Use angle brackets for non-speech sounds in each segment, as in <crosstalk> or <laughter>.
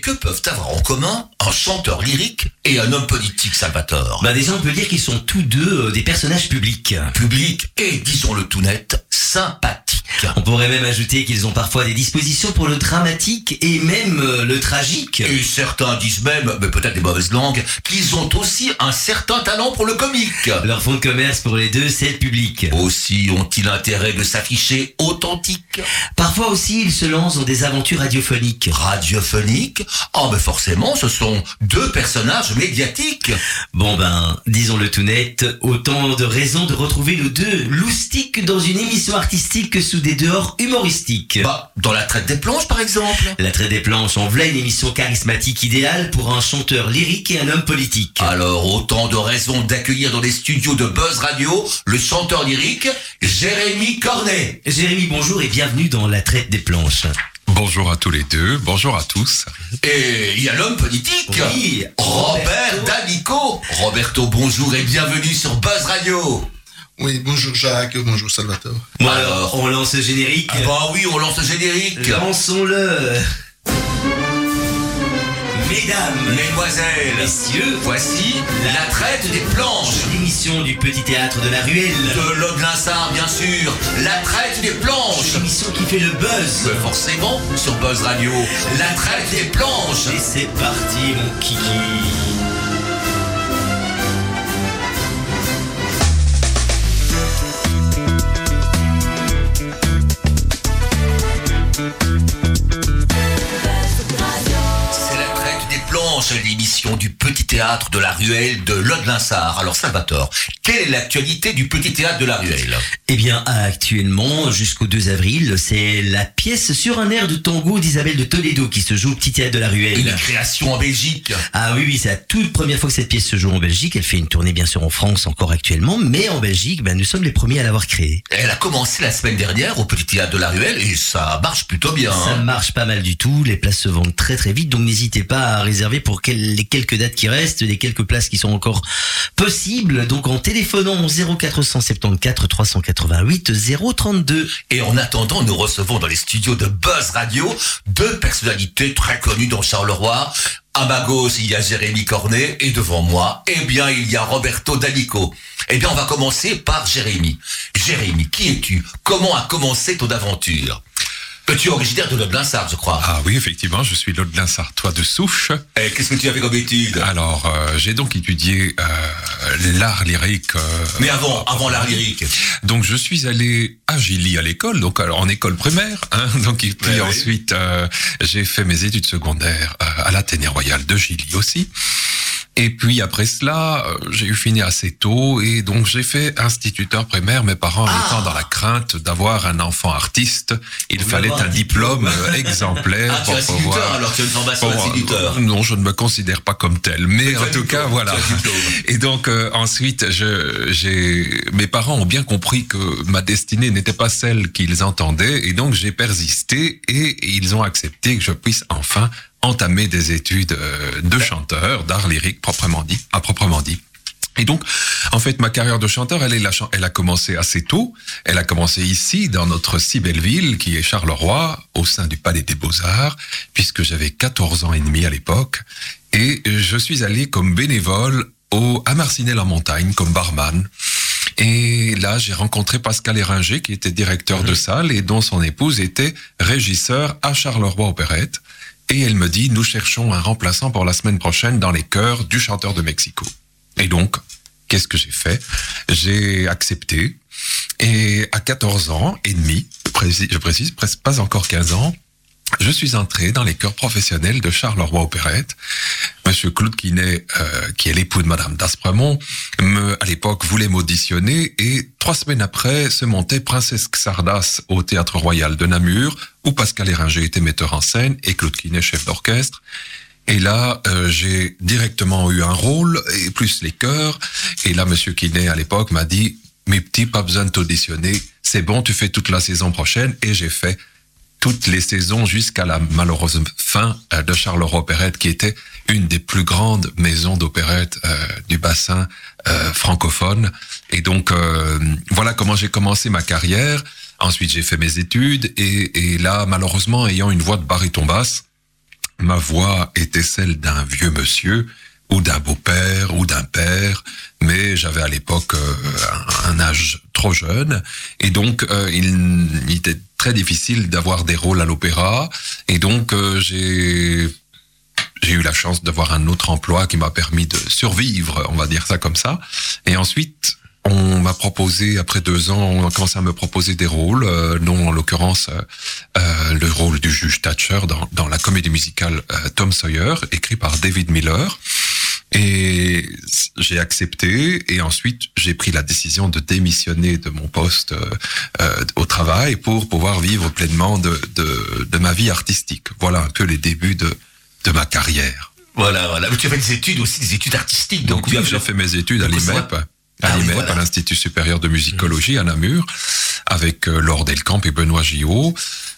Mais que peuvent avoir en commun un chanteur lyrique et un homme politique, Salvatore Bah déjà, on peut dire qu'ils sont tous deux euh, des personnages publics. Public et, disons-le tout net, sympathique. On pourrait même ajouter qu'ils ont parfois des dispositions pour le dramatique et même euh, le tragique. Et certains disent même, mais peut-être des mauvaises langues, qu'ils ont aussi un certain talent pour le comique. Leur fond de commerce pour les deux, c'est le public. Aussi ont-ils intérêt de s'afficher authentique. Parfois aussi, ils se lancent dans des aventures radiophoniques. Radiophonique Oh, mais forcément, ce sont deux personnages médiatiques. Bon ben, disons-le tout net, autant de raisons de retrouver nos deux loustiques dans une émission artistique sous des dehors humoristiques. Bah, dans la traite des planches, par exemple. La traite des planches, on voulait une émission charismatique idéale pour un chanteur lyrique et un homme politique. Alors, autant de raisons d'accueillir dans les studios de Buzz Radio le chanteur lyrique Jérémy Cornet. Jérémy, bonjour et bienvenue dans La traite des planches. Bonjour à tous les deux, bonjour à tous. Et il y a l'homme politique Oui, Robert. D'Amico. Roberto, bonjour et bienvenue sur Buzz Radio. Oui, bonjour Jacques, bonjour Salvatore. Bon Alors. on lance le générique. Ah bah oui, on lance le générique. Lançons-le. Mesdames, Mesdemoiselles, messieurs, voici la traite des planches. l'émission du petit théâtre de la ruelle. De l'homme Linsard, bien sûr. La traite des planches. L'émission qui fait le buzz. Mais forcément, sur Buzz Radio, la traite des planches. Et c'est parti, mon kiki. Des du petit théâtre de la ruelle de Lode Linsard. Alors Salvatore, quelle est l'actualité du petit théâtre de la ruelle? Eh bien, actuellement, jusqu'au 2 avril, c'est la pièce sur un air de tango d'Isabelle de Toledo qui se joue au petit théâtre de la Une ruelle. création en Belgique. Ah oui, oui, c'est la toute première fois que cette pièce se joue en Belgique. Elle fait une tournée bien sûr en France encore actuellement, mais en Belgique, ben, nous sommes les premiers à l'avoir créée. Elle a commencé la semaine dernière au petit théâtre de la ruelle et ça marche plutôt bien. Ça hein. marche pas mal du tout, les places se vendent très très vite, donc n'hésitez pas à réserver pour quel- les quelques dates qui restent, les quelques places qui sont encore possibles, donc en téléphonant au 0474 388 032. Et en attendant, nous recevons dans les studios de Buzz Radio deux personnalités très connues dans Charleroi. À ma gauche, il y a Jérémy Cornet et devant moi, eh bien, il y a Roberto D'Amico. Eh bien, on va commencer par Jérémy. Jérémy, qui es-tu? Comment a commencé ton aventure? Tu es originaire de Linsard, je crois. Ah oui, effectivement, je suis Laudelin Sartois de souche. Et qu'est-ce que tu as fait comme étude? Alors, euh, j'ai donc étudié euh, l'art lyrique. euh, Mais avant, avant l'art lyrique. Donc, je suis allé à Gilly à l'école, donc alors, en école primaire. Hein, <laughs> donc, et puis Ouais, ensuite, j'ai fait mes études secondaires à l'Athénée Royal de Gilly aussi. Et puis après cela, euh, j'ai eu fini assez tôt et donc j'ai fait instituteur primaire. Mes parents Ah. étant dans la crainte d'avoir un enfant artiste, il fallait un diplôme euh, exemplaire Ah, tu pour instituteur, pouvoir. alors tu as une formation Bon, d'instituteur. euh, non, je ne me considère pas comme tel, mais tu en tout cas, voilà. tu. Et donc euh, ensuite, je, j'ai, mes parents ont bien compris que ma destinée n'était pas celle qu'ils entendaient, et donc j'ai persisté et ils ont accepté que je puisse enfin entamer des études euh, de chanteur, d'art lyrique proprement dit, à proprement dit. Et donc, en fait, ma carrière de chanteur, elle, est la elle a commencé assez tôt. Elle a commencé ici, dans notre si belle ville, qui est Charleroi, au sein du Palais des Beaux-Arts, puisque j'avais 14 ans et demi à l'époque. Et je suis allé comme bénévole au, à Marcinelle-en-Montagne, comme barman. Et là, j'ai rencontré Pascal Éringer, qui était directeur de salle et dont son épouse était régisseur à Charleroi Opérette. Et elle me dit, nous cherchons un remplaçant pour la semaine prochaine dans les chœurs du chanteur de Mexico. Et donc, qu'est-ce que j'ai fait? J'ai accepté. Et à 14 ans et demi, je précise, presque pas encore 15 ans, je suis entré dans les chœurs professionnels de Charleroi Opérette. Monsieur Claude Quinet, euh, qui est l'époux de Madame d'Aspremont, me, à l'époque, voulait m'auditionner et trois semaines après se montait Princesse Xardas au Théâtre Royal de Namur, où Pascal Éringer était metteur en scène et Claude Quinet chef d'orchestre. Et là, euh, j'ai directement eu un rôle, et plus les chœurs. Et là, Monsieur Quinet, à l'époque, m'a dit, mes petits, pas besoin de t'auditionner, c'est bon, tu fais toute la saison prochaine. Et j'ai fait toutes les saisons jusqu'à la malheureuse fin euh, de Charleroi Opérette, qui était une des plus grandes maisons d'opérette euh, du bassin euh, francophone. Et donc, euh, voilà comment j'ai commencé ma carrière. Ensuite, j'ai fait mes études et, et là, malheureusement, ayant une voix de baryton basse, ma voix était celle d'un vieux monsieur ou d'un beau-père ou d'un père, mais j'avais à l'époque euh, un, un âge trop jeune et donc euh, il, il était très difficile d'avoir des rôles à l'opéra et donc euh, j'ai j'ai eu la chance d'avoir un autre emploi qui m'a permis de survivre, on va dire ça comme ça. Et ensuite, on m'a proposé, après deux ans, on a commencé à me proposer des rôles, euh, dont en l'occurrence euh, le rôle du juge Thatcher dans, dans la comédie musicale euh, Tom Sawyer, écrit par David Miller. Et j'ai accepté et ensuite j'ai pris la décision de démissionner de mon poste euh, euh, au travail pour pouvoir vivre pleinement de, de, de ma vie artistique. Voilà un peu les débuts de, de ma carrière. Voilà, voilà. Mais tu as fait des études aussi, des études artistiques. Donc, Donc oui, j'ai fait mes études à l'IMEP, à Ah l'IMEP, voilà. à l'Institut supérieur de musicologie à Namur, avec euh, Laure Delcamp et Benoît Gillot.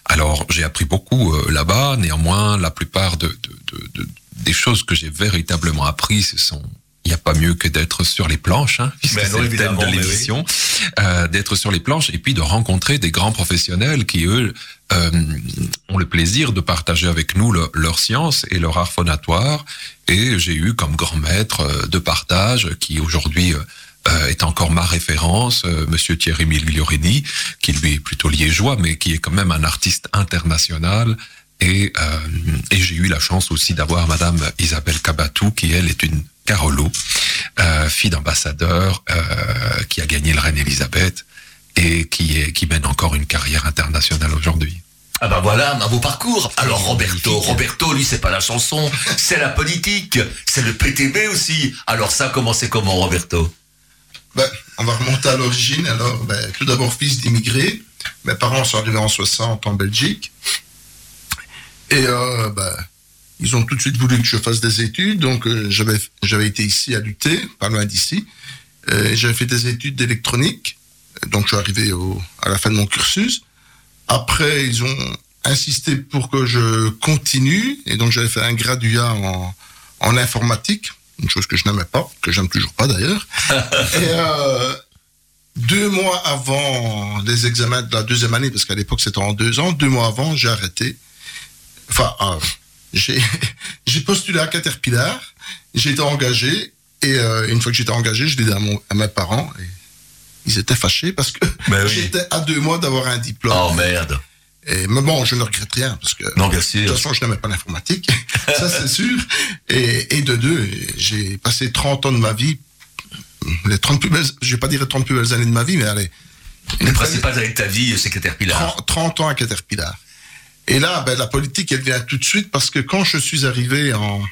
Alors j'ai appris beaucoup euh, là-bas. Néanmoins, la plupart de, de, de- de- des choses que j'ai véritablement appris, ce sont il n'y a pas mieux que d'être sur les planches, hein, puisque c'est le thème de oui. l'émission, euh, d'être sur les planches et puis de rencontrer des grands professionnels qui, eux, euh, ont le plaisir de partager avec nous le- leur science et leur art phonatoire. Et j'ai eu comme grand maître euh, de partage, qui aujourd'hui euh, est encore ma référence, euh, Monsieur Thierry Migliorini, qui lui est plutôt liégeois, mais qui est quand même un artiste international. Et, euh, et j'ai eu la chance aussi d'avoir Madame Isabelle Cabatou, qui elle est une Carolo, euh, fille d'ambassadeur, euh, qui a gagné le Reine Elisabeth et qui, est, qui mène encore une carrière internationale aujourd'hui. Ah bah voilà, un beau parcours. Alors Roberto. Roberto, lui, c'est pas la chanson, c'est la politique, c'est le PTB aussi. Alors ça, comment c'est comment, Roberto? Ben, on va remonter à l'origine. Alors, ben, tout d'abord, fils d'immigrés. Mes parents sont arrivés en 60 en Belgique. Et euh, ben, ils ont tout de suite voulu que je fasse des études. Donc, euh, j'avais j'avais été ici à lutter, pas loin d'ici. Euh, j'avais fait des études d'électronique. Donc, je suis arrivé au, à la fin de mon cursus. Après, ils ont insisté pour que je continue. Et donc, j'avais fait un graduat en, en informatique. Une chose que je n'aimais pas, que j'aime toujours pas d'ailleurs. <laughs> Et euh, deux mois avant les examens de la deuxième année, parce qu'à l'époque c'était en deux ans, deux mois avant, j'ai arrêté. Enfin, euh, <laughs> j'ai postulé à Caterpillar, j'ai été engagé, et euh, une fois que j'étais engagé, je l'ai dit à, mon- à mes parents, et ils étaient fâchés parce que Ben oui. j'étais à deux mois d'avoir un diplôme. Oh merde. Et, mais bon, je ne regrette rien, parce que Non, bien de toute façon, je n'aimais pas l'informatique, <laughs> ça c'est sûr. Et, et de deux, j'ai passé 30 ans de ma vie, les 30 plus belles, je vais pas dire les 30 plus belles années de ma vie, mais allez. Le une principal avec ta vie, c'est Caterpillar. 30, 30 ans à Caterpillar. Et là, ben, la politique, elle vient tout de suite parce que quand je suis arrivé en,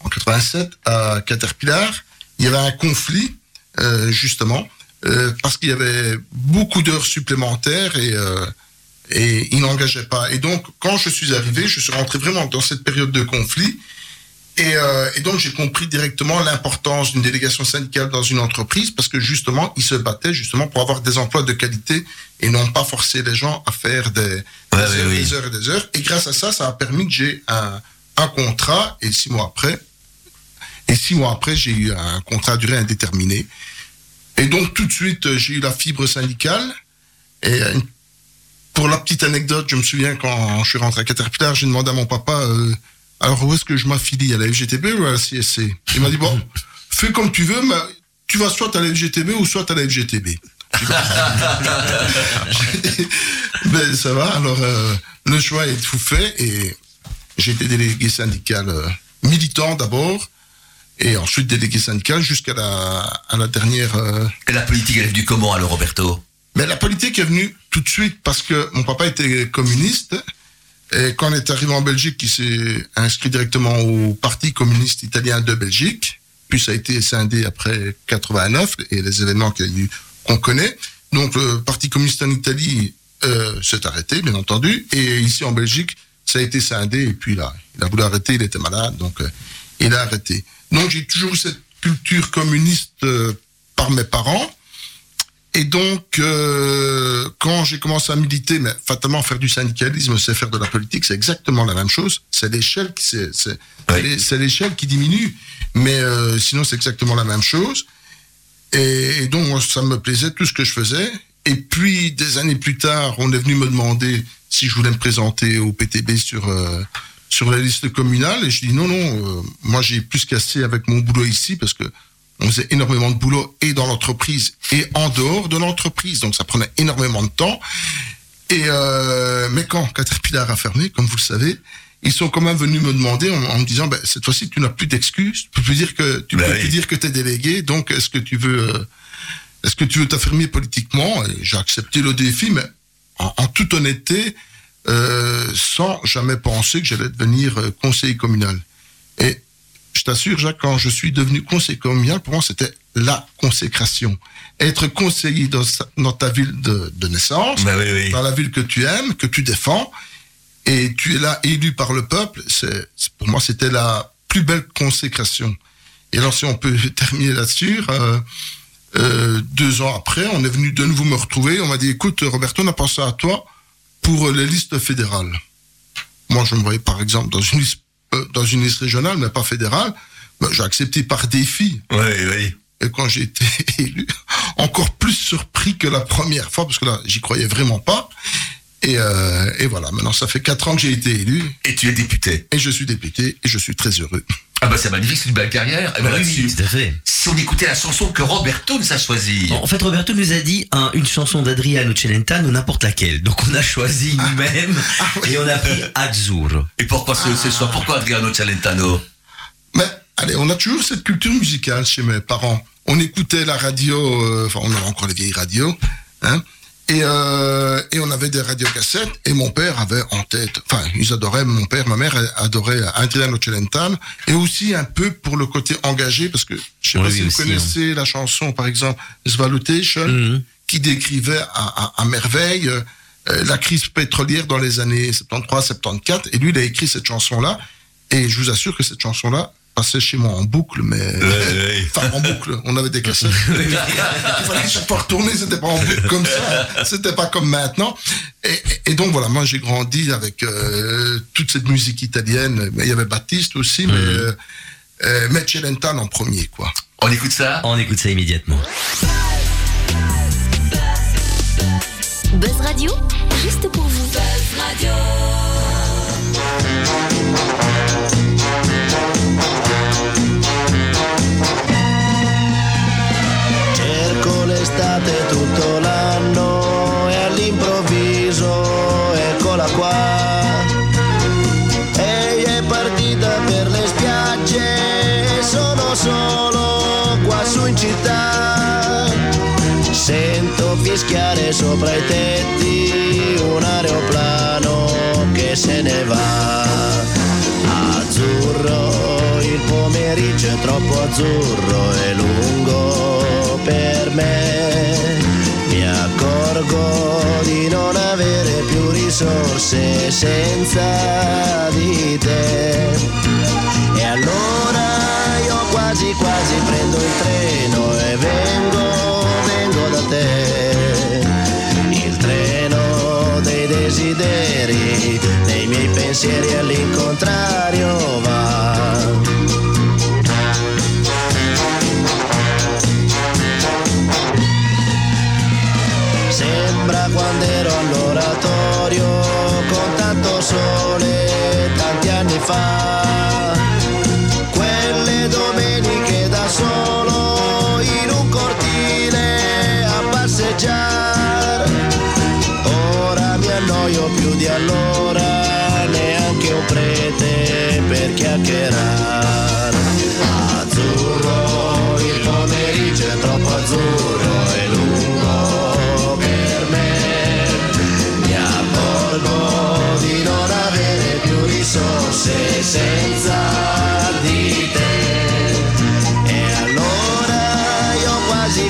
en 87 à Caterpillar, il y avait un conflit, euh, justement, euh, parce qu'il y avait beaucoup d'heures supplémentaires et, euh, et ils n'engageaient pas. Et donc, quand je suis arrivé, je suis rentré vraiment dans cette période de conflit. Et, euh, et donc, j'ai compris directement l'importance d'une délégation syndicale dans une entreprise parce que justement, ils se battaient justement pour avoir des emplois de qualité et non pas forcer les gens à faire des, heures, oui, oui. des heures et des heures. Et grâce à ça, ça a permis que j'ai un, un contrat et six mois après, et six mois après, j'ai eu un contrat à durée indéterminée. Et donc, tout de suite, euh, j'ai eu la fibre syndicale. Et euh, pour la petite anecdote, je me souviens quand je suis rentré à Caterpillar, j'ai demandé à mon papa, euh, alors où est-ce que je m'affilie, à la FGTB ou à la CSC Il m'a dit, bon, <laughs> fais comme tu veux, mais tu vas soit à la FGTB ou soit à la FGTB. <laughs> Ben, ça va, alors euh, le choix est tout fait et j'ai été délégué syndical euh, militant d'abord et ensuite délégué syndical jusqu'à la, à la dernière... euh, Et la politique, elle est venue comment, alors, Roberto? Mais la politique est venue tout de suite parce que mon papa était communiste. Et quand on est arrivé en Belgique, il s'est inscrit directement au Parti communiste italien de Belgique. Puis ça a été scindé après 89 et les événements qu'il y a eu qu'on connaît. Donc le Parti communiste en Italie euh, s'est arrêté, bien entendu. Et ici en Belgique, ça a été scindé. Et puis là, il a voulu arrêter, il était malade, donc euh, il a arrêté. Donc j'ai toujours eu cette culture communiste euh, par mes parents. Et donc, euh, quand j'ai commencé à militer, mais fatalement faire du syndicalisme, c'est faire de la politique, c'est exactement la même chose. C'est l'échelle qui c'est c'est Oui. c'est- c'est l'échelle qui diminue, mais euh, sinon c'est exactement la même chose. Et, et donc moi, ça me plaisait tout ce que je faisais. Et puis des années plus tard, on est venu me demander si je voulais me présenter au PTB sur euh, sur la liste communale. Et je dis non, non, euh, moi j'ai plus cassé avec mon boulot ici parce que on faisait énormément de boulot et dans l'entreprise et en dehors de l'entreprise. Donc ça prenait énormément de temps. Et euh, mais quand Caterpillar a fermé, comme vous le savez, ils sont quand même venus me demander en, me disant ben, cette fois-ci tu n'as plus d'excuses, tu peux plus dire que tu Ben peux oui. plus dire que tu es délégué, donc est-ce que tu veux euh, est-ce que tu veux t'affirmer politiquement? Et J'ai accepté le défi, mais en, en toute honnêteté, euh, sans jamais penser que j'allais devenir conseiller communal. Je t'assure, Jacques, quand je suis devenu conseiller communal, pour moi, c'était la consécration. Être conseiller dans, ta ville de, de naissance, oui, oui. dans la ville que tu aimes, que tu défends, et tu es là élu par le peuple, c'est- pour moi, c'était la plus belle consécration. Et alors, si on peut <laughs> terminer là-dessus, euh, euh, deux ans après, on est venu de nouveau me retrouver. On m'a dit, écoute, Roberto, on a pensé à toi pour les listes fédérales. Moi, je me voyais par exemple dans une liste, euh, dans une liste régionale, mais pas fédérale. Ben, j'ai accepté par défi. Oui, oui. Et quand j'ai été <laughs> élu, encore plus surpris que la première fois, parce que là, j'y croyais vraiment pas. Et, euh, et voilà, maintenant, ça fait quatre ans que j'ai été élu, Et tu es député. et je suis député, et je suis très heureux. Ah bah c'est magnifique, c'est une belle carrière. Et ben Oui, là-dessus, oui, tout à fait. si on écoutait la chanson que Roberto nous a choisie. En fait, Roberto nous a dit un- une chanson d'Adriano Celentano, n'importe laquelle. Donc, on a choisi nous-mêmes <laughs> et on a pris Azzurro. Et pourquoi ce, ce choix Pourquoi Adriano Celentano? Mais allez, on a toujours cette culture musicale chez mes parents. On écoutait la radio, euh, enfin on avait encore les vieilles radios, hein, et, euh, et on avait des radiocassettes, et mon père avait en tête, enfin ils adoraient, mon père, ma mère adorait Adriano Celentano, et aussi un peu pour le côté engagé, parce que je sais Oui, pas si vous aussi, connaissez la chanson, par exemple, Svalutation, Mhm. qui décrivait à, à- à merveille euh, la crise pétrolière dans les années 73-74. Et lui, il a écrit cette chanson-là. Et je vous assure que cette chanson-là passait chez moi en boucle, mais... ouais. <laughs> Enfin, en boucle. On avait des cassettes. <laughs> il fallait chaque fois retourner, c'était pas en boucle comme ça. C'était pas comme maintenant. Et, donc, voilà, moi, j'ai grandi avec euh, toute cette musique italienne. Il y avait Baptiste aussi, mais... Euh, euh, mais Celentano en premier, quoi. On écoute ça On écoute ça immédiatement. Buzz Radio, juste pour vous. Cerco sopra i tetti un aeroplano che se ne va. Azzurro, il pomeriggio è troppo azzurro e lungo per me. Mi accorgo di non avere più risorse senza di te. E allora io quasi quasi prendo il treno sería licor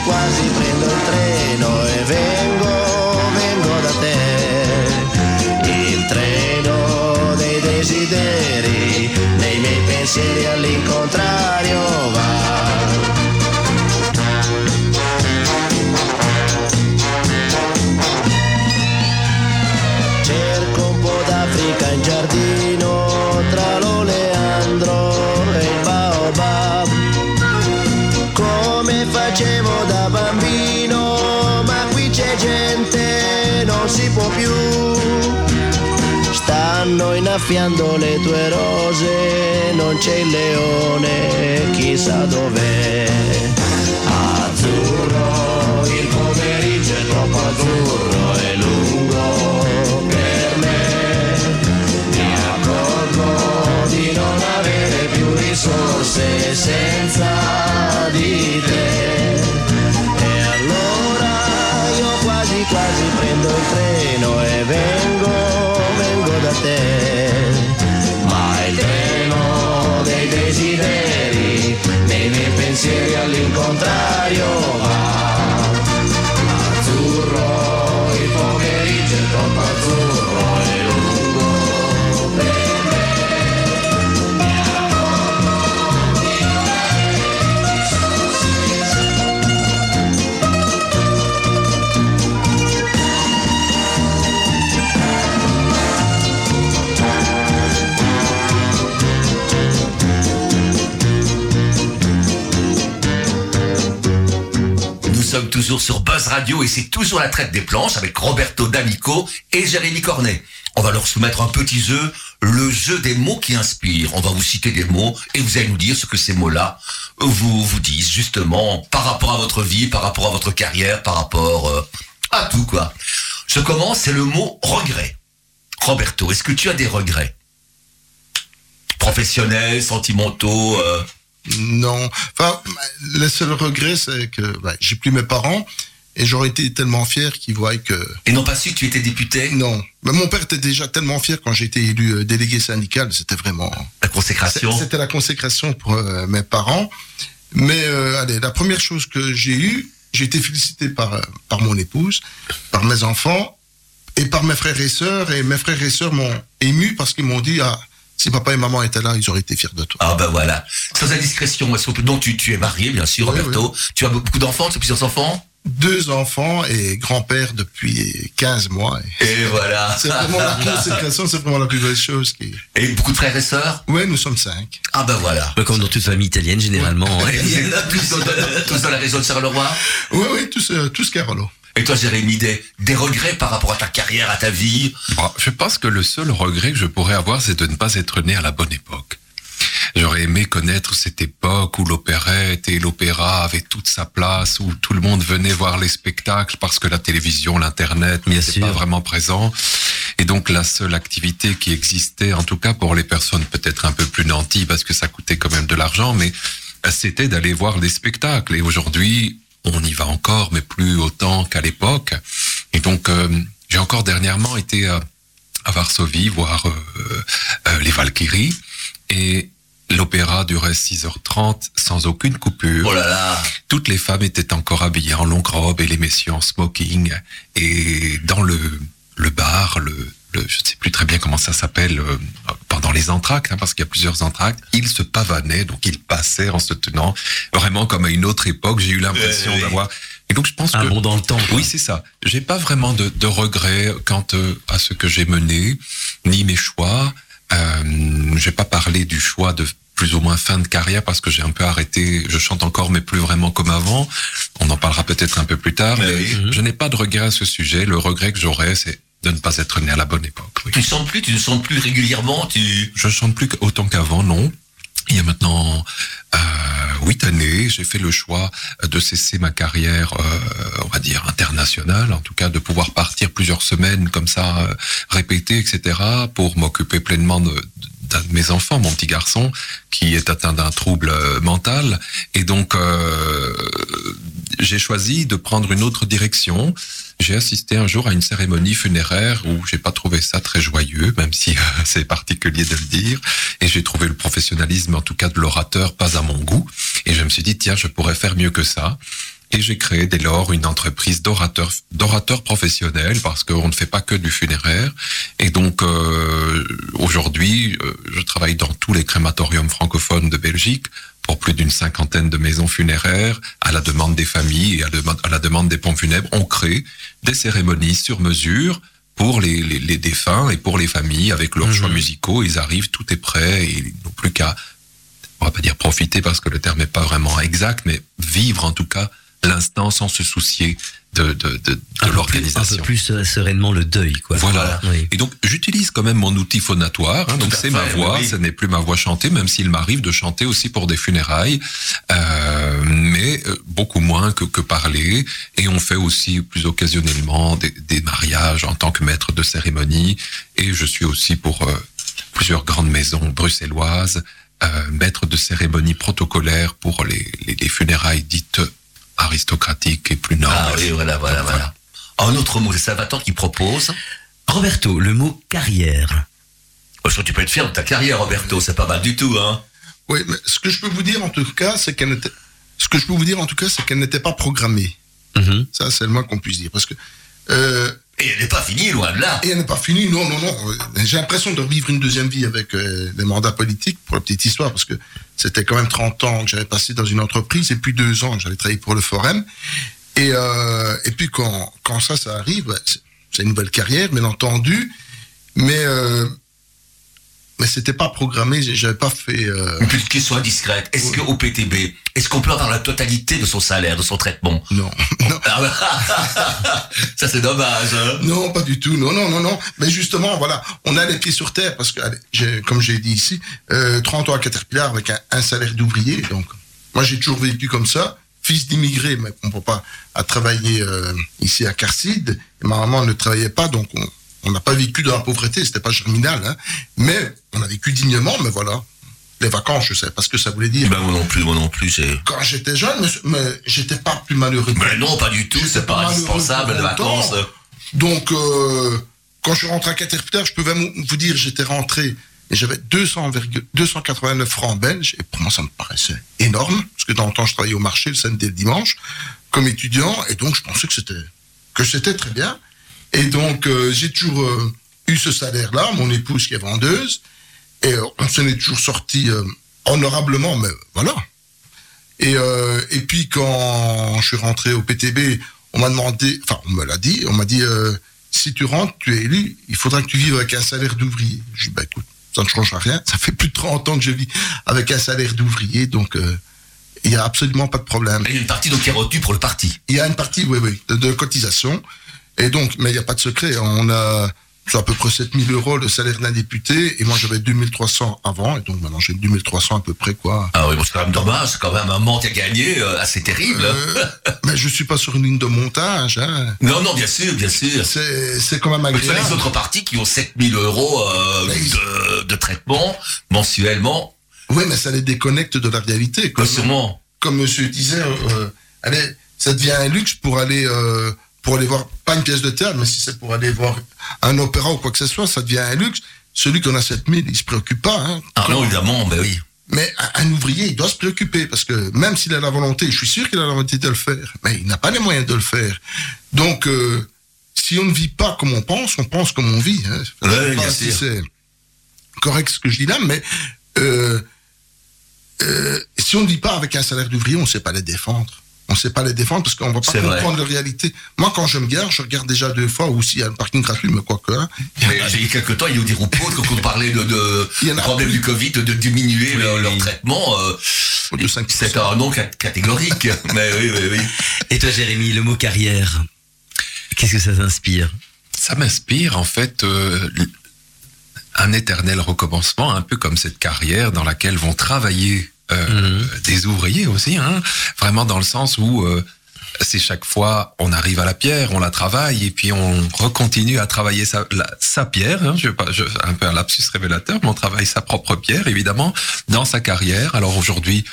quasi prendo il treno e vengo, vengo da te. Il treno dei desideri, dei miei pensieri all'incontrario innaffiando le tue rose, non c'è il leone, chissà dov'è. Azzurro, il pomeriggio è troppo azzurro, è lungo per me. Mi accorgo di non avere più risorse senza di te. E allora io quasi quasi prendo il treno e vengo, diario. Sommes toujours sur Buzz Radio et c'est toujours la traite des planches avec Roberto D'Amico et Jérémy Cornet. On va leur soumettre un petit jeu, le jeu des mots qui inspirent. On va vous citer des mots et vous allez nous dire ce que ces mots-là vous vous disent justement par rapport à votre vie, par rapport à votre carrière, par rapport euh, à tout quoi. Je commence, c'est le mot regret. Roberto, est-ce que tu as des regrets? Professionnels, sentimentaux euh, Non. Enfin, le seul regret, c'est que bah, j'ai plus mes parents et j'aurais été tellement fier qu'ils voient que. Et n'ont pas su que tu étais député? Non. Mais mon père était déjà tellement fier quand j'ai été élu euh, délégué syndical. C'était vraiment. La consécration C'était la consécration pour euh, mes parents. Mais euh, allez, la première chose que j'ai eue, j'ai été félicité par, par mon épouse, par mes enfants et par mes frères et sœurs. Et mes frères et sœurs m'ont ému parce qu'ils m'ont dit ah, si papa et maman étaient là, ils auraient été fiers de toi. Ah ben voilà. Sans indiscrétion, est-ce qu'on peut... Donc tu, tu es marié, bien sûr, Oui, Roberto. Tu as beaucoup d'enfants, tu as plusieurs enfants? Deux enfants et grand-père depuis 15 mois. Et voilà. <laughs> C'est vraiment la consécration, c'est vraiment la plus belle chose qui. Et beaucoup de frères et sœurs? Ouais, nous sommes cinq. Ah ben voilà. Comme dans toute famille italienne, généralement. ouais. Il y en a tous dans, tous dans la région de Charleroi. Oui, oui, tous, euh, tous Carolo. Et toi, Jérémy, des, des regrets par rapport à ta carrière, à ta vie Bon, je pense que le seul regret que je pourrais avoir, c'est de ne pas être né à la bonne époque. J'aurais aimé connaître cette époque où l'opérette et l'opéra avaient toute sa place, où tout le monde venait voir les spectacles parce que la télévision, l'internet n'étaient pas vraiment présents. Et donc la seule activité qui existait, en tout cas pour les personnes peut-être un peu plus nantis, parce que ça coûtait quand même de l'argent, mais euh, c'était d'aller voir les spectacles. Et aujourd'hui, on y va encore, mais plus autant qu'à l'époque. Et donc, euh, j'ai encore dernièrement été à, à Varsovie voir euh, euh, les Valkyries. Et l'opéra durait 6h30 sans aucune coupure. Oh là là. Toutes les femmes étaient encore habillées en longue robe et les messieurs en smoking. Et dans le, le bar, le, le- je ne sais plus très bien comment ça s'appelle, euh, pendant les entractes, hein, parce qu'il y a plusieurs entractes, ils se pavanaient, donc ils passaient en se tenant vraiment comme à une autre époque. J'ai eu l'impression oui. d'avoir... Et donc je pense Un que... bond dans le temps. quoi. Oui, c'est ça. J'ai pas vraiment de, de regrets quant euh, à ce que j'ai mené, ni mes choix. Euh, j'ai pas parlé du choix de plus ou moins fin de carrière parce que j'ai un peu arrêté. Je chante encore, mais plus vraiment comme avant. On en parlera peut-être un peu plus tard. Mais Mais oui. je n'ai pas de regret à ce sujet. Le regret que j'aurais, c'est de ne pas être né à la bonne époque. oui. Tu ne chantes plus, tu ne chantes plus régulièrement, tu... Je chante plus autant qu'avant, non. Il y a maintenant euh, huit années, j'ai fait le choix de cesser ma carrière, euh, on va dire internationale, en tout cas de pouvoir partir plusieurs semaines comme ça, euh, répéter, etc., pour m'occuper pleinement de, d'un de mes enfants, mon petit garçon, qui est atteint d'un trouble euh, mental, et donc euh, j'ai choisi de prendre une autre direction. J'ai assisté un jour à une cérémonie funéraire où j'ai pas trouvé ça très joyeux, même si euh, <laughs> c'est particulier de le dire. Et j'ai trouvé le professionnalisme, en tout cas de l'orateur, pas à mon goût. Et je me suis dit, tiens, je pourrais faire mieux que ça. Et j'ai créé dès lors une entreprise d'orateurs d'orateurs professionnels parce qu'on ne fait pas que du funéraire. Et donc euh, aujourd'hui, euh, je travaille dans tous les crématoriums francophones de Belgique pour plus d'une cinquantaine de maisons funéraires à la demande des familles et à, la- à la demande des pompes funèbres. On crée des cérémonies sur mesure pour les, les, les défunts et pour les familles avec leurs Mhm. choix musicaux. Ils arrivent, tout est prêt et ils n'ont plus qu'à, on va pas dire profiter parce que le terme n'est pas vraiment exact, mais vivre en tout cas l'instant sans se soucier de, de, de, de Un peu plus- Un peu l'organisation. plus euh, sereinement le deuil, quoi. Voilà. Oui. Et donc, j'utilise quand même mon outil phonatoire. hein, donc, c'est ma voix. oui. Ce n'est plus ma voix chantée, même s'il m'arrive de chanter aussi pour des funérailles, euh, mais euh, beaucoup moins que, que parler. Et on fait aussi plus occasionnellement des, des mariages en tant que maître de cérémonie. Et je suis aussi pour euh, plusieurs grandes maisons bruxelloises, maître de cérémonie protocolaire pour les, les, les funérailles dites aristocratiques et plus nobles. Ah oui, voilà, voilà, Donc, voilà. Un autre mot, c'est Salvatore qui propose. Roberto, le mot carrière. Oh, je crois que tu peux être fier de ta carrière, Roberto, c'est pas mal du tout, hein. Oui, mais ce que je peux vous dire en tout cas, c'est qu'elle n'était, ce que je peux vous dire en tout cas, c'est qu'elle n'était pas programmée. Mhm. Ça, c'est le moins qu'on puisse dire, parce que euh, Et elle n'est pas finie, loin de là. et elle n'est pas finie. Non, non, non. J'ai l'impression de revivre une deuxième vie avec euh, les mandats politiques, pour la petite histoire, parce que c'était quand même 30 ans que j'avais passé dans une entreprise, et puis deux ans que j'avais travaillé pour le Forum. Et, euh, et puis quand, quand ça, ça arrive, c'est une nouvelle carrière, bien entendu, mais euh, mais c'était pas programmé. J'avais pas fait. euh, Une petite question indiscrète. Est-ce Oui. qu'au PTB, est-ce qu'on peut avoir la totalité de son salaire, de son traitement? Non, non. Ah bah, <laughs> Ça, c'est dommage, hein. Non, pas du tout. Non, non, non, non. Mais justement, voilà, on a les pieds sur terre parce que, allez, comme j'ai dit ici, euh, 30 ans à Caterpillar avec un, un salaire d'ouvrier. Donc, moi, j'ai toujours vécu comme ça. Fils d'immigré, mais mon papa a travaillé euh, ici à Carcide. Et ma maman ne travaillait pas, donc on on n'a pas vécu dans la pauvreté. C'était pas germinal, hein. Mais on a vécu dignement. Mais voilà, les vacances, je sais pas ce que ça voulait dire. Ben, moi non plus, moi non plus, c'est... Quand j'étais jeune, mais, mais j'étais pas plus malheureux. que Ben non, pas du tout, c'est pas malheureux indispensable, les vacances. Donc, euh, quand je suis rentré à Caterpillar, je peux même vous dire, j'étais rentré et j'avais 200, 289 francs belges. Et pour moi, ça me paraissait énorme, parce que dans le temps, je travaillais au marché le samedi et le dimanche comme étudiant, et donc je pensais que c'était que c'était très bien. Et donc, euh, j'ai toujours euh, eu ce salaire-là, mon épouse qui est vendeuse, et euh, on s'en est toujours sorti honorablement, mais voilà. Et, et puis quand je suis rentré au PTB, on m'a demandé, enfin on me l'a dit, on m'a dit si tu rentres, tu es élu, il faudra que tu vives avec un salaire d'ouvrier. Je dis bah écoute, ça ne changera rien, ça fait plus de 30 ans que je vis avec un salaire d'ouvrier, donc il n'y a absolument pas de problème. Il y a une partie donc qui est retenue pour le parti. Il y a une partie, oui, oui, de, de cotisation, et donc, mais il n'y a pas de secret, on a c'est à peu près 7000 euros le salaire d'un député, et moi j'avais 2300 avant, et donc maintenant j'ai 2300 à peu près quoi. Ah oui, bon, c'est quand même dommage, c'est quand même un manque à gagner euh, assez terrible. Euh, mais je suis pas sur une ligne de montage, hein. Non, non, bien sûr, bien sûr. C'est, c'est quand même agréable. les autres partis qui ont 7000 euros euh, ils- de, de traitement mensuellement. Oui, mais ça les déconnecte de la réalité. Comme, sûrement. comme monsieur disait, euh, allez, ça devient un luxe pour aller, pour aller voir, pas une pièce de théâtre, mais si c'est pour aller voir un opéra ou quoi que ce soit, ça devient un luxe. Celui qui en a 7000, il se préoccupe pas. Hein. Ah non, évidemment, ben oui. Mais un, ouvrier, il doit se préoccuper parce que même s'il a la volonté, je suis sûr qu'il a la volonté de le faire, mais il n'a pas les moyens de le faire. Donc, euh, si on ne vit pas comme on pense, on pense comme on vit. Hein. Ouais, bien si c'est correct ce que je dis là, mais euh, euh, si on ne vit pas avec un salaire d'ouvrier, on ne sait pas les défendre. On ne sait pas les défendre parce qu'on ne va pas comprendre la réalité. Moi, quand je me gare, je regarde déjà deux fois ou s'il y a un parking gratuit, mais quoi que. hein. Mais j'ai eu quelques temps, il y a eu des roupeaux quand on parlait de, de Il y en a problème du Covid, de diminuer Oui, leur, oui. leur traitement. euh, De 5%. c'est un nom cat- catégorique. <laughs> Mais oui, oui, oui. Et toi, Jérémy, le mot carrière, qu'est-ce que ça t'inspire? Ça m'inspire en fait euh, un éternel recommencement, un peu comme cette carrière dans laquelle vont travailler euh, Mhm. des ouvriers aussi, hein, vraiment dans le sens où euh, c'est chaque fois on arrive à la pierre, on la travaille et puis on recontinue à travailler sa, la- sa pierre. Hein, je, je, un peu un lapsus révélateur, mais on travaille sa propre pierre évidemment dans sa carrière. Alors aujourd'hui,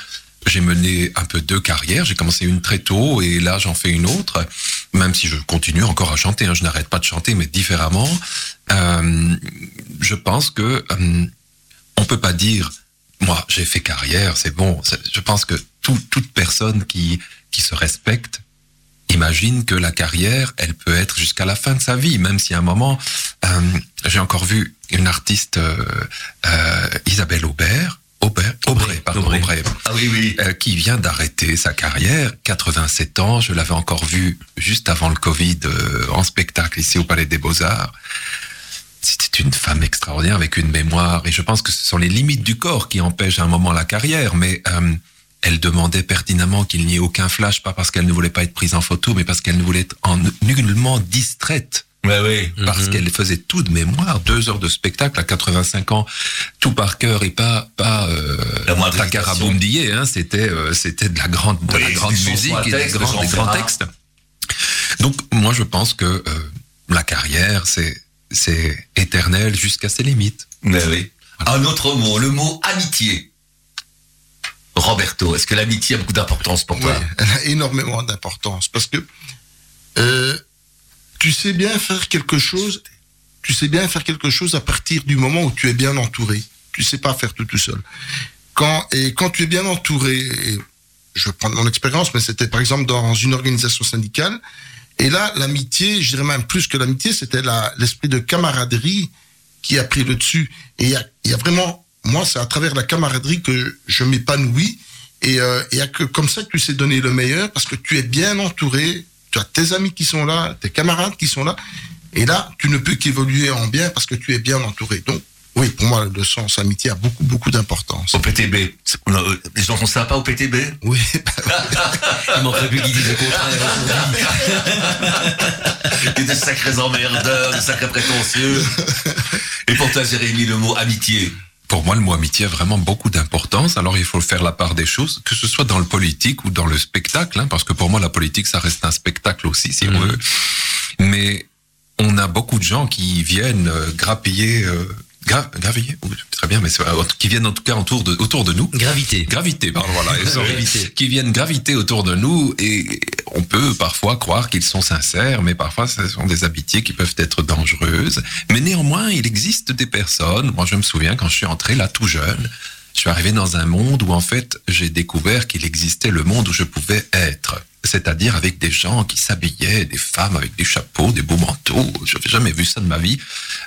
j'ai mené un peu deux carrières. J'ai commencé une très tôt et là j'en fais une autre, même si je continue encore à chanter. hein, je n'arrête pas de chanter, mais différemment. Euh, je pense que on peut pas dire moi j'ai fait carrière, c'est bon. Je pense que tout- toute personne qui qui se respecte imagine que la carrière, elle peut être jusqu'à la fin de sa vie, même si à un moment, euh, j'ai encore vu une artiste, euh, euh, Isabelle Aubert, Aubert, Aubray, pardon, Aubray. Aubray, Ah oui, oui. euh, qui vient d'arrêter sa carrière, 87 ans. Je l'avais encore vu juste avant le Covid euh, en spectacle ici au Palais des Beaux-Arts. C'était une femme extraordinaire avec une mémoire et je pense que ce sont les limites du corps qui empêchent à un moment la carrière, mais euh, elle demandait pertinemment qu'il n'y ait aucun flash, pas parce qu'elle ne voulait pas être prise en photo, mais parce qu'elle ne voulait être en nullement distraite. Ouais, oui. Parce Mhm. qu'elle faisait tout de mémoire, deux heures de spectacle à 85 ans, tout par cœur et pas pas euh, La moindre hein, c'était euh, c'était de la grande de Oui, la grande musique et des grands, des grands textes. Donc moi je pense que euh, la carrière c'est c'est éternel jusqu'à ses limites. Mais oui. Un autre mot, le mot amitié. Roberto, est-ce que l'amitié a beaucoup d'importance pour Oui, toi elle a énormément d'importance parce que euh, tu sais bien faire quelque chose, tu sais bien faire quelque chose à partir du moment où tu es bien entouré. Tu sais pas faire tout tout seul. Quand et quand tu es bien entouré, et je vais prendre mon expérience, mais c'était par exemple dans une organisation syndicale. Et là, l'amitié, je dirais même plus que l'amitié, c'était l'esprit de camaraderie qui a pris le dessus. Et il y a, vraiment, moi, c'est à travers la camaraderie que je m'épanouis. Et euh, il y a que comme ça que tu sais donner le meilleur parce que tu es bien entouré. Tu as tes amis qui sont là, tes camarades qui sont là. Et là, tu ne peux qu'évoluer en bien parce que tu es bien entouré. Donc, oui, pour moi, le sens amitié a beaucoup, beaucoup d'importance. Au PTB. Euh, Les gens sont sympas au PTB Oui, <laughs> Il manquerait plus qu'il dise le contraire. <laughs> Il y a des sacrés emmerdeurs, des sacrés prétentieux. Et pour toi, Jérémy, le mot amitié Pour moi, le mot amitié a vraiment beaucoup d'importance. Alors, il faut faire la part des choses, que ce soit dans le politique ou dans le spectacle, hein, parce que pour moi, la politique, ça reste un spectacle aussi, si on Mhm. veut. Mais on a beaucoup de gens qui viennent euh, grappiller, euh, gra- graviller, oui, très bien, mais euh, qui viennent en tout cas autour de, autour de nous. Gravité. Gravité, pardon, voilà, <laughs> Gravité. qui viennent graviter autour de nous et on peut parfois croire qu'ils sont sincères, mais parfois ce sont des amitiés qui peuvent être dangereuses. Mais néanmoins, il existe des personnes, moi je me souviens quand je suis entré là tout jeune, je suis arrivé dans un monde où en fait j'ai découvert qu'il existait le monde où je pouvais être. C'est-à-dire avec des gens qui s'habillaient, des femmes avec des chapeaux, des beaux manteaux. Je n'avais jamais vu ça de ma vie.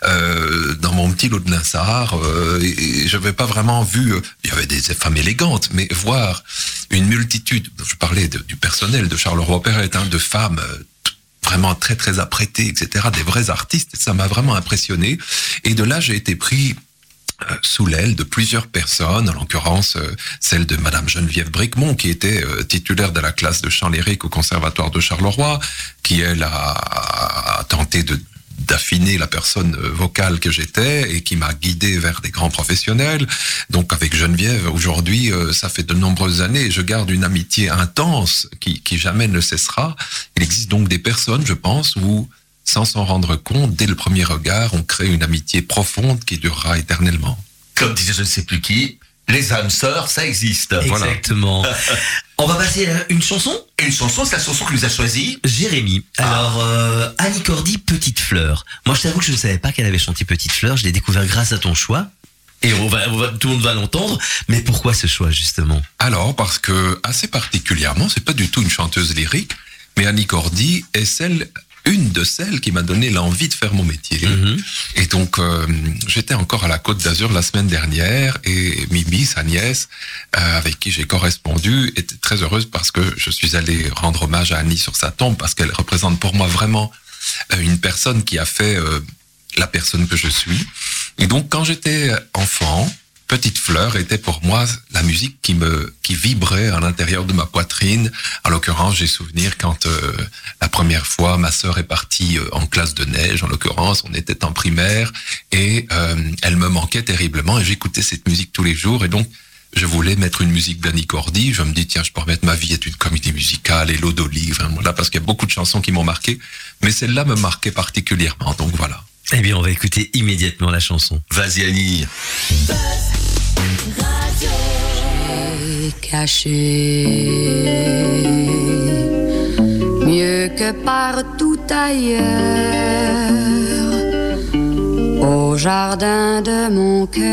Euh, dans mon petit lot de Linsard, euh, et, je n'avais pas vraiment vu. euh, il y avait des femmes élégantes, mais voir une multitude. Je parlais du personnel de Charleroi Perrette, hein, de femmes. euh, vraiment très très apprêtées, etc., des vrais artistes, ça m'a vraiment impressionné. Et de là, j'ai été pris sous l'aile de plusieurs personnes, en l'occurrence euh, celle de Madame Geneviève Bricmont, qui était euh, titulaire de la classe de chant lyrique au Conservatoire de Charleroi, qui elle a, a tenté de d'affiner la personne euh, vocale que j'étais et qui m'a guidé vers des grands professionnels. Donc avec Geneviève, aujourd'hui, euh, ça fait de nombreuses années, je garde une amitié intense qui, qui jamais ne cessera. Il existe donc des personnes, je pense, où sans s'en rendre compte, dès le premier regard, on crée une amitié profonde qui durera éternellement. Comme disait je ne sais plus qui, les âmes sœurs, ça existe. Voilà. Exactement. <laughs> On va passer à une chanson? Et une chanson, c'est la chanson que nous a choisie. Jérémy. Alors, euh, Annie Cordy, Petite Fleur. Moi, je t'avoue que je ne savais pas qu'elle avait chanté Petite Fleur. Je l'ai découvert grâce à ton choix. Et on va, on va- tout le monde va l'entendre. Mais pourquoi ce choix, justement? Alors, parce que, assez particulièrement, c'est pas du tout une chanteuse lyrique, mais Annie Cordy est celle, une de celles qui m'a donné l'envie de faire mon métier. Mhm. Et donc, euh, j'étais encore à la Côte d'Azur la semaine dernière et Mimi, sa nièce, euh, avec qui j'ai correspondu, était très heureuse parce que je suis allé rendre hommage à Annie sur sa tombe parce qu'elle représente pour moi vraiment euh, une personne qui a fait euh, la personne que je suis. Et donc, quand j'étais enfant, Petite Fleur était pour moi la musique qui me qui vibrait à l'intérieur de ma poitrine. En l'occurrence, j'ai souvenir quand euh, la première fois ma sœur est partie euh, en classe de neige. En l'occurrence, on était en primaire et euh, elle me manquait terriblement et j'écoutais cette musique tous les jours et donc je voulais mettre une musique d'Annie Cordy. Je me dis tiens, je peux remettre ma vie est une comédie musicale et l'eau d'olive. hein, voilà parce qu'il y a beaucoup de chansons qui m'ont marqué, mais celle-là me marquait particulièrement. Donc voilà. Eh bien, on va écouter immédiatement la chanson. Vas-y, Annie. caché. Mieux que partout ailleurs. Au jardin de mon cœur.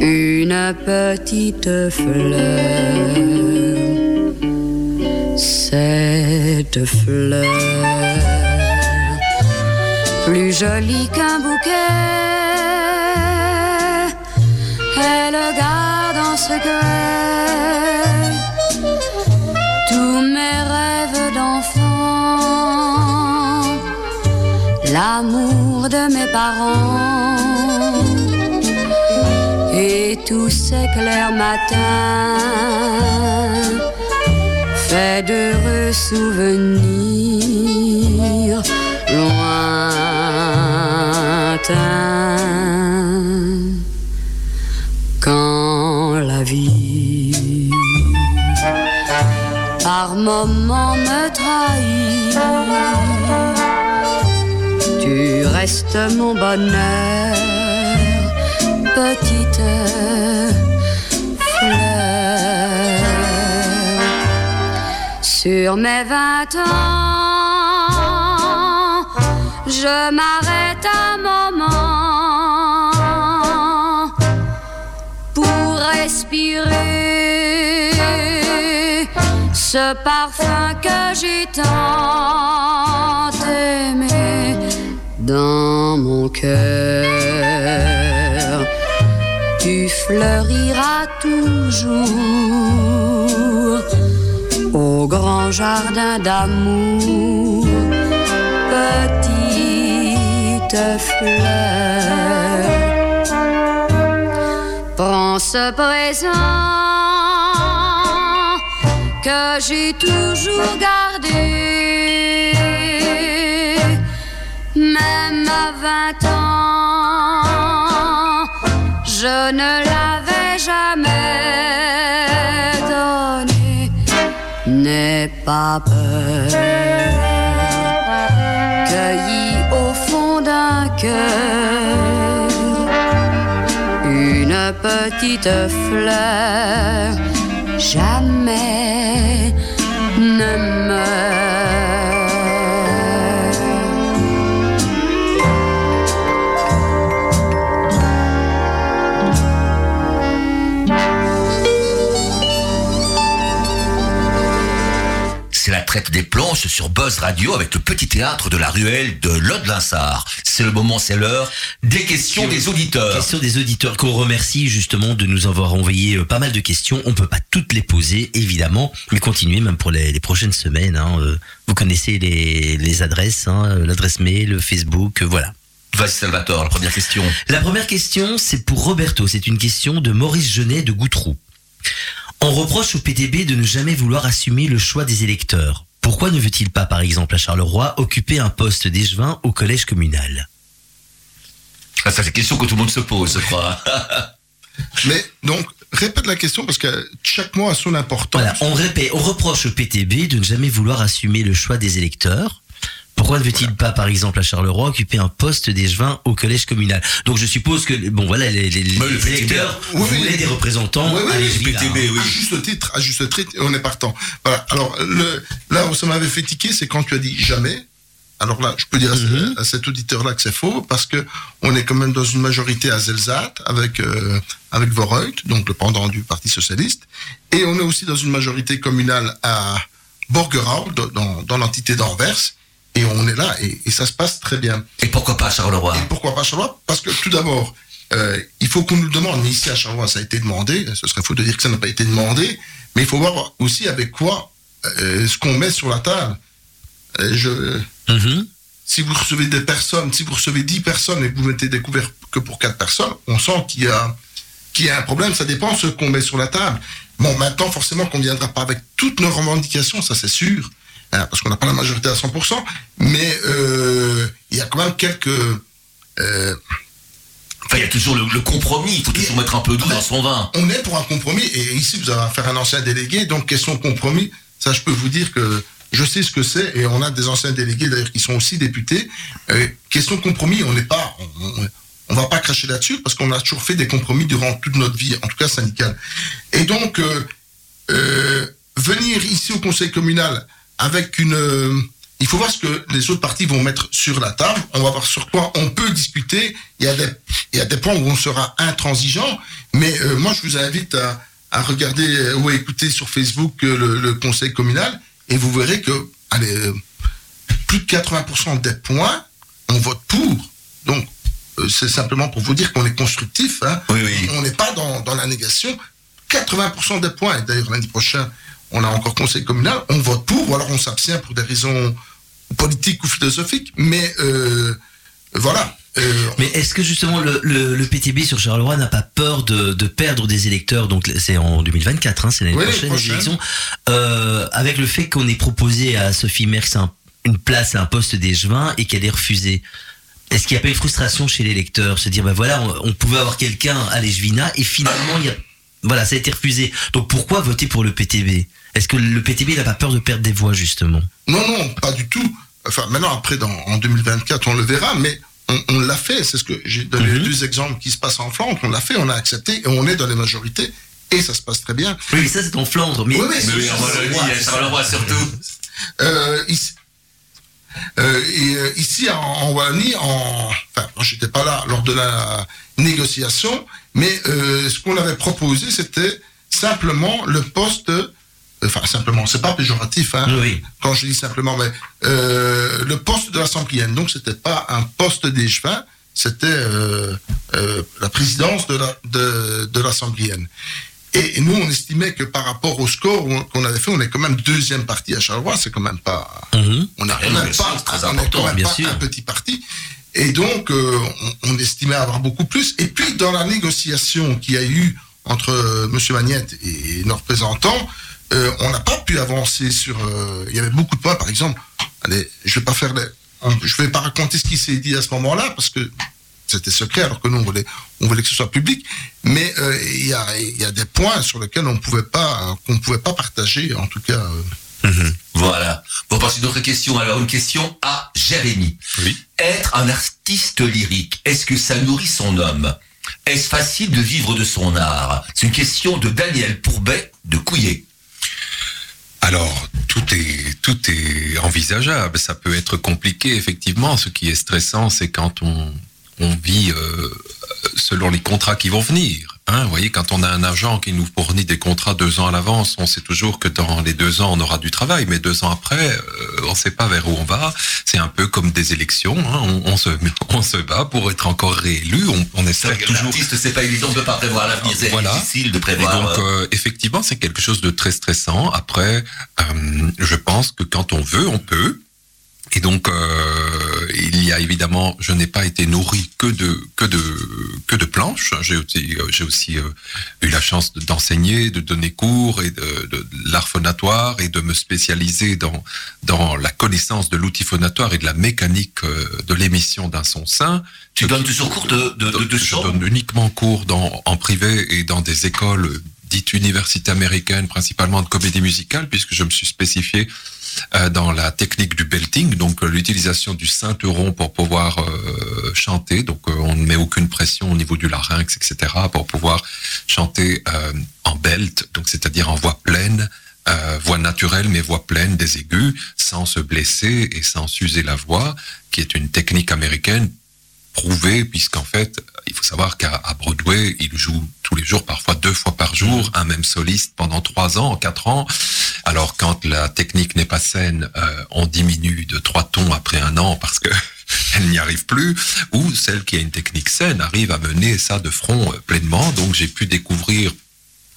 Une petite fleur. Cette fleur plus jolie qu'un bouquet. Elle garde en secret tous mes rêves d'enfant, l'amour de mes parents et tous ces clairs matins fait d'heureux souvenirs lointains. Quand la vie par moments me trahit, tu restes mon bonheur, petite fleur. Sur mes vingt ans, je m'arrête un moment pour respirer ce parfum que j'ai tant aimé dans mon cœur. Tu fleuriras toujours au grand jardin d'amour, petite fleur. Prends ce présent que j'ai toujours gardé, même à vingt ans, je ne l'avais jamais donné. N'aie pas peur, une petite fleur jamais ne meurt. Traite des planches sur Buzz Radio avec le petit théâtre de la ruelle de Lode-Linsard. C'est le moment, c'est l'heure des questions des auditeurs. Question des auditeurs qu'on remercie justement de nous avoir envoyé euh, pas mal de questions. On peut pas toutes les poser évidemment, mais continuez même pour les, les prochaines semaines. hein. Euh, Vous connaissez les, les adresses, hein, euh, l'adresse mail, le Facebook, voilà. Vas-y Salvatore, la première question. La première question, c'est pour Roberto. C'est une question de Maurice Genet de Goutroux. On reproche au PTB de ne jamais vouloir assumer le choix des électeurs. Pourquoi ne veut-il pas, par exemple, à Charleroi, occuper un poste d'échevin au collège communal? Ah, ça, c'est une question que tout le monde se pose, je crois. <laughs> Mais donc, répète la question parce que chaque mot a son importance. Voilà, on répète, on reproche au PTB de ne jamais vouloir assumer le choix des électeurs. Pourquoi ne veut-il pas, par exemple, à Charleroi, occuper un poste d'échevin au collège communal? Donc je suppose que, bon voilà, les, les- les PTB, électeurs oui, oui. voulaient des représentants Oui, oui, à PTB, hein. oui. À juste titre, à juste titre, on est partant. Voilà. Alors, le, là où ça m'avait fait tiquer, c'est quand tu as dit jamais. Alors là, je peux dire Mhm. à cet auditeur-là que c'est faux, parce que on est quand même dans une majorité à Zelzat, avec, euh, avec Vorreut, donc le pendant du Parti Socialiste, et on est aussi dans une majorité communale à Borgerau, dans, dans, dans l'entité d'Anvers, et on est là, et, et ça se passe très bien. Et pourquoi pas Charleroi Et pourquoi pas Charleroi Parce que tout d'abord, euh, il faut qu'on nous le demande. Ici à Charleroi, ça a été demandé. Ce serait faux de dire que ça n'a pas été demandé. Mais il faut voir aussi avec quoi euh, ce qu'on met sur la table. Euh, je, Mhm. si vous recevez des personnes, si vous recevez 10 personnes et que vous mettez découvert que pour 4 personnes, on sent qu'il y a, qu'il y a un problème. Ça dépend de ce qu'on met sur la table. Bon, maintenant, forcément, qu'on ne viendra pas avec toutes nos revendications, ça c'est sûr. Hein, parce qu'on n'a pas la majorité à 100%. Mais euh, il y a quand même quelques... euh, Enfin, il y a toujours le, le compromis, il faut toujours mettre un peu d'eau dans son vin. on est pour un compromis, et ici vous avez affaire à un ancien délégué, donc question compromis, ça je peux vous dire que je sais ce que c'est, et on a des anciens délégués d'ailleurs qui sont aussi députés. Euh, question compromis, on n'est pas, on, on- on va pas cracher là-dessus parce qu'on a toujours fait des compromis durant toute notre vie, en tout cas syndicale. Et donc euh, euh, venir ici au conseil communal avec une, euh, il faut voir ce que les autres partis vont mettre sur la table. On va voir sur quoi on peut discuter. Il y a des, il y a des points où on sera intransigeant, mais euh, moi je vous invite à, à regarder euh, ou à écouter sur Facebook euh, le, le conseil communal et vous verrez que allez, plus de 80% des points, on vote pour. Donc c'est simplement pour vous dire qu'on est constructif. Hein. Oui, oui. On n'est pas dans, dans la négation. 80% des points, d'ailleurs lundi prochain, on a encore conseil communal, on vote pour, ou alors on s'abstient pour des raisons politiques ou philosophiques, mais euh, voilà. euh, Mais est-ce que justement le, le, le PTB sur Charleroi n'a pas peur de, de perdre des électeurs? Donc c'est en 2024, hein, c'est l'année Oui, prochaine, les élections. Euh, avec le fait qu'on ait proposé à Sophie Merckx un- une place à un poste d'échevin et qu'elle ait refusé. Est-ce qu'il n'y a pas une frustration chez l'électeur? Se dire, ben voilà, on, on pouvait avoir quelqu'un à l'Echevina et finalement, il y a, voilà, ça a été refusé. Donc pourquoi voter pour le PTB Est-ce que le PTB n'a pas peur de perdre des voix justement? Non, non, pas du tout. Enfin, maintenant, après, dans, en 2024, on le verra, mais on, on l'a fait. C'est ce que j'ai donné les deux exemples qui se passent en Flandre. On l'a fait, on a accepté et on est dans les majorités et ça se passe très bien. Oui, mais ça c'est en Flandre. Mais, Oui, Mais oui, en Wallonie, Charleroi surtout. Euh, ici, euh, et, euh, ici en, en Wallonie, en, enfin, moi, j'étais pas là lors de la négociation, mais euh, ce qu'on avait proposé, c'était simplement le poste. Enfin, simplement, c'est pas péjoratif, hein, Oui. quand je dis simplement, mais euh, le poste de l'Assemblée. Donc, c'était pas un poste d'échevin, c'était euh, euh, la présidence de la de. Et nous, on estimait que par rapport au score qu'on avait fait, on est quand même deuxième parti à Charleroi. C'est quand même pas, Mhm. on n'a Ah, quand même pas, très important, bien sûr. un petit parti. Et donc, euh, on, estimait avoir beaucoup plus. Et puis, dans la négociation qu'il y a eu entre euh, Monsieur Magnette et nos représentants, euh, on n'a pas pu avancer sur. il y avait beaucoup de points, par exemple. Allez, je vais pas faire les, on- je vais pas raconter ce qui s'est dit à ce moment-là parce que c'était secret, alors que nous on voulait, que ce soit public. Mais il y, a, des points sur lesquels on pouvait pas, qu'on pouvait pas partager, en tout cas. Euh, Voilà. Bon, passe une autre question. Alors, une question à Jérémy. Oui. Être un artiste lyrique, est-ce que ça nourrit son homme? Est-ce facile de vivre de son art? C'est une question de Daniel Pourbet de Couillet. Alors, tout est, tout est envisageable. Ça peut être compliqué, effectivement. Ce qui est stressant, c'est quand on, on vit euh, selon les contrats qui vont venir. Hein, vous voyez, quand on a un agent qui nous fournit des contrats deux ans à l'avance, on sait toujours que dans les deux ans, on aura du travail, mais deux ans après, euh, on ne sait pas vers où on va. C'est un peu comme des élections. Hein, on, on se, <laughs> on se bat pour être encore réélu. On, on espère que toujours c'est pas évident, on peut pas prévoir l'avenir. C'est Voilà. difficile de et prévoir. donc, euh, euh, effectivement, c'est quelque chose de très stressant. Après, euh, je pense que quand on veut, on peut. Et donc, euh, il y a évidemment, je n'ai pas été nourri que de que de que de planches. J'ai aussi, euh, j'ai aussi euh, eu la chance de- d'enseigner, de donner cours et de, de, de l'art phonatoire et de me spécialiser dans dans la connaissance de l'outil phonatoire et de la mécanique euh, de l'émission d'un son sain. tu donnes toujours cours de, de, de, de je donne uniquement cours dans, en privé et dans des écoles dites universités américaines, principalement de comédie musicale, puisque je me suis spécifié dans la technique du belting, donc euh, l'utilisation du ceinturon pour pouvoir euh, chanter. Donc euh, on ne met aucune pression au niveau du larynx, etc., pour pouvoir chanter euh, en belt, donc c'est-à-dire en voix pleine. euh, voix naturelle mais voix pleine des aigus sans se blesser et sans user la voix qui est une technique américaine prouvé, puisqu'en fait, il faut savoir qu'à Broadway, il joue tous les jours, parfois deux fois par jour, un même soliste pendant trois ans, quatre ans. Alors quand la technique n'est pas saine, euh, on diminue de trois tons après un an parce que <laughs> elle n'y arrive plus, ou celle qui a une technique saine arrive à mener ça de front euh, pleinement. Donc j'ai pu découvrir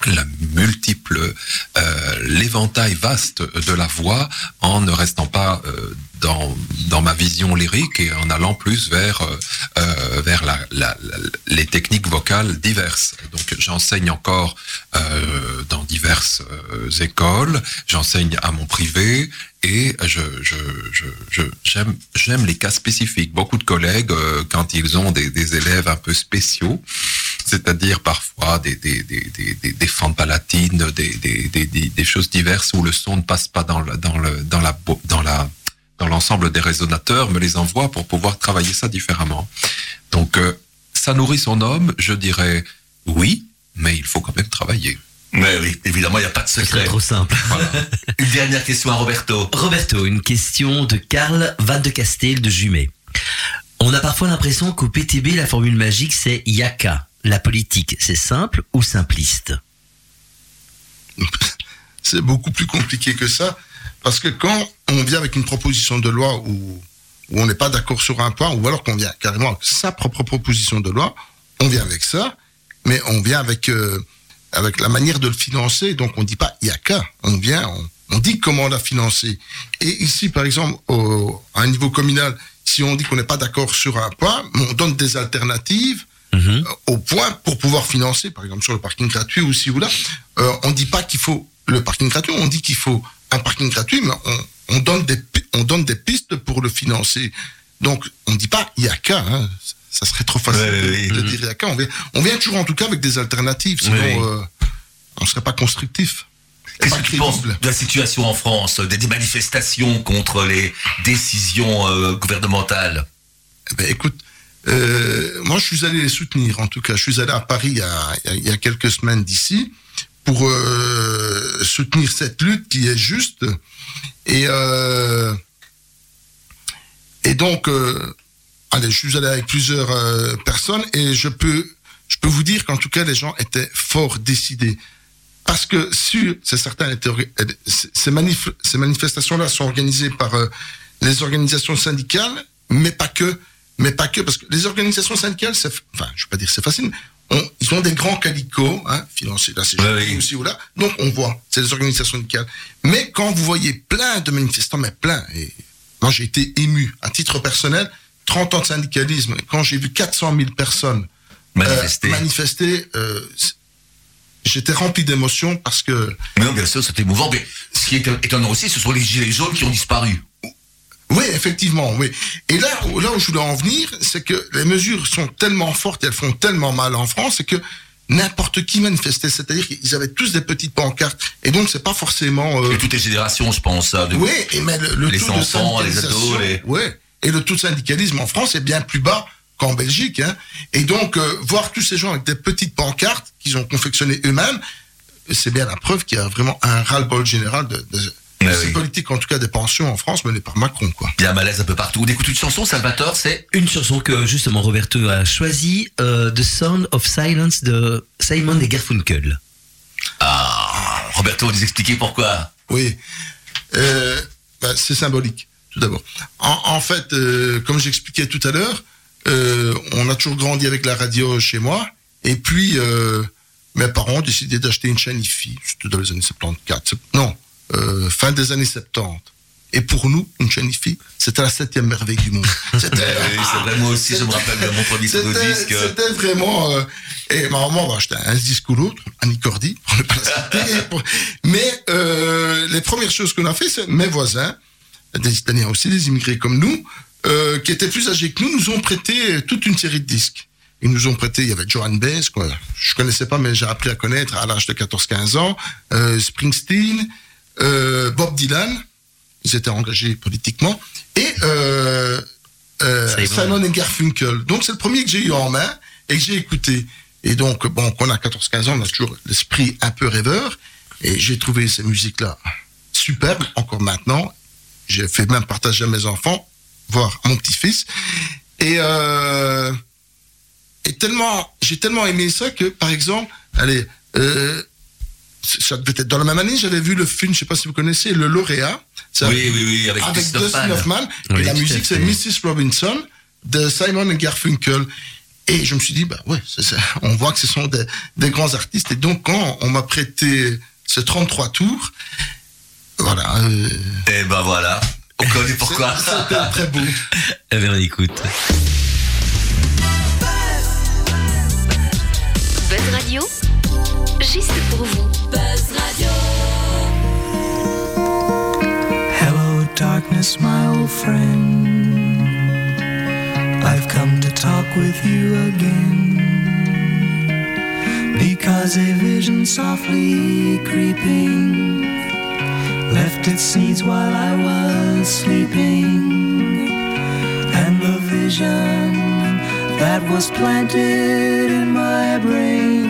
la multiple, euh, l'éventail vaste de la voix en ne restant pas euh, dans, dans ma vision lyrique et en allant plus vers, euh, euh, vers la, les techniques vocales diverses. Donc j'enseigne encore euh, dans diverses écoles, j'enseigne à mon privé et je, j'aime, les cas spécifiques. Beaucoup de collègues, quand ils ont des, élèves un peu spéciaux, c'est-à-dire parfois des, des, des, des, des, fentes palatines, des, des, des, des, choses diverses où le son ne passe pas dans, le, dans, le, dans, la, dans l'ensemble des résonateurs, me les envoie pour pouvoir travailler ça différemment. Donc, euh, ça nourrit son homme, je dirais oui, mais il faut quand même travailler. Mais oui, évidemment, il n'y a pas de C'est secret. trop simple. <laughs> Une dernière question à Roberto. Roberto, une question de Karl Van de Castel de Jumet. On a parfois l'impression qu'au PTB, la formule magique, c'est Yaka. La politique, c'est simple ou simpliste? C'est beaucoup plus compliqué que ça. Parce que quand on vient avec une proposition de loi où, où on n'est pas d'accord sur un point, ou alors qu'on vient carrément avec sa propre proposition de loi, on vient avec ça, mais on vient avec, euh, avec la manière de le financer. Donc on dit pas il y a qu'à, on vient, on, on dit comment on l'a financé. Et ici, par exemple, au, à un niveau communal, si on dit qu'on n'est pas d'accord sur un point, on donne des alternatives Mhm. euh, au point pour pouvoir financer, par exemple sur le parking gratuit ou ci ou là. Euh, on dit pas qu'il faut le parking gratuit, on dit qu'il faut un parking gratuit, mais on, on donne des on donne des pistes pour le financer. Donc on dit pas il y a qu'à. Hein. Ça serait trop facile Ouais, de, dire il y a qu'à. On vient, on vient toujours en tout cas avec des alternatives, sinon euh, on serait pas constructif. Qu'est-ce que tu penses de la situation en France, des, des manifestations contre les décisions euh, gouvernementales? Eh ben, écoute, euh, moi, je suis allé les soutenir. En tout cas, je suis allé à Paris il y a, il y a- il y a quelques semaines d'ici pour euh, soutenir cette lutte qui est juste. Et euh, et donc, euh, allez, je suis allé avec plusieurs euh, personnes et je peux je peux vous dire qu'en tout cas, les gens étaient fort décidés. Parce que sur, c'est certain, ces, ces manif- ces manifestations-là sont organisées par les organisations syndicales, mais pas que, mais pas que, parce que les organisations syndicales, enfin, je vais pas dire c'est facile, mais ils ont des grands calicots, hein, financés, là, c'est oui. aussi ou là, donc on voit, c'est les organisations syndicales. Mais quand vous voyez plein de manifestants, mais plein, et moi j'ai été ému, à titre personnel, 30 ans de syndicalisme, quand j'ai vu 400 000 personnes manifester euh, manifester, euh, j'étais rempli d'émotions parce que, Mais non, bien sûr, c'est émouvant. Mais ce qui est étonnant aussi, ce sont les gilets jaunes qui ont disparu. Oui, effectivement, oui. Et là, où- là où je voulais en venir, c'est que les mesures sont tellement fortes et elles font tellement mal en France, c'est que n'importe qui manifestait, c'est-à-dire qu'ils avaient tous des petites pancartes, et donc c'est pas forcément. euh, Et toutes les générations, je pense. hein, de- oui, et mais le, le Les taux enfants, de les ados, les- ouais, et le taux de syndicalisme en France est bien plus bas qu'en Belgique, hein. Et donc euh, voir tous ces gens avec des petites pancartes qu'ils ont confectionnées eux-mêmes, c'est bien la preuve qu'il y a vraiment un ras-le-bol général de, de Ouais, ces oui. politiques, en tout cas des pensions en France, menées par Macron, quoi. Il y a un malaise un peu partout. On écoute une chanson, Salvatore, c'est Une chanson que justement Roberto a choisie, euh, The Sound of Silence de Simon et Garfunkel. Ah, Roberto va nous expliquer pourquoi. Oui, euh, bah, c'est symbolique, tout d'abord. En, en fait, euh, comme j'expliquais tout à l'heure, on a toujours grandi avec la radio chez moi, et puis mes parents ont décidé d'acheter une chaîne IFI, c'était dans les années 74, sept- non, euh, fin des années 70. Et pour nous, une chaîne IFI, c'était la septième merveille du monde. <laughs> C'était Eh oui, moi aussi, je me rappelle de mon premier c'était, disque. c'était vraiment. euh, et ma maman va acheter un disque ou l'autre, un Cordy, pour ne pas la citer. <laughs> Pour- Mais euh, les premières choses qu'on a fait, c'est mes voisins, des Italiens aussi, des immigrés comme nous, euh, qui étaient plus âgés que nous, nous ont prêté toute une série de disques. Ils nous ont prêté, il y avait Johan Baez, quoi. Je connaissais pas, mais j'ai appris à connaître à l'âge de 14-15 ans, euh, Springsteen, euh, Bob Dylan, ils étaient engagés politiquement, et euh, euh, Simon. Et Garfunkel. Donc c'est le premier que j'ai eu en main et que j'ai écouté. Et donc, bon, quand on a 14-15 ans, on a toujours l'esprit un peu rêveur, et j'ai trouvé ces musiques-là superbes, encore maintenant. J'ai fait même partager à mes enfants, voire à mon petit-fils. Et, euh, et tellement, j'ai tellement aimé ça que, par exemple, allez, euh, ça devait être dans la même année, j'avais vu le film, je sais pas si vous connaissez, Le Lauréat. Oui, oui, oui, avec, avec Dustin Hoffman. Oui, et la musique, c'est. Mrs. Robinson de Simon et Garfunkel. Et je me suis dit, bah ouais, ça. on voit que ce sont des, des grands artistes. Et donc, quand on m'a prêté ce 33 tours, voilà. euh, Et ben voilà. On connaît pourquoi. <laughs> C'était très beau. Eh bien, on écoute. Buzz Radio, juste pour vous. Hello, darkness, my old friend. I've come to talk with you again. Because a vision softly creeping left its seeds while I was sleeping. And the vision that was planted in my brain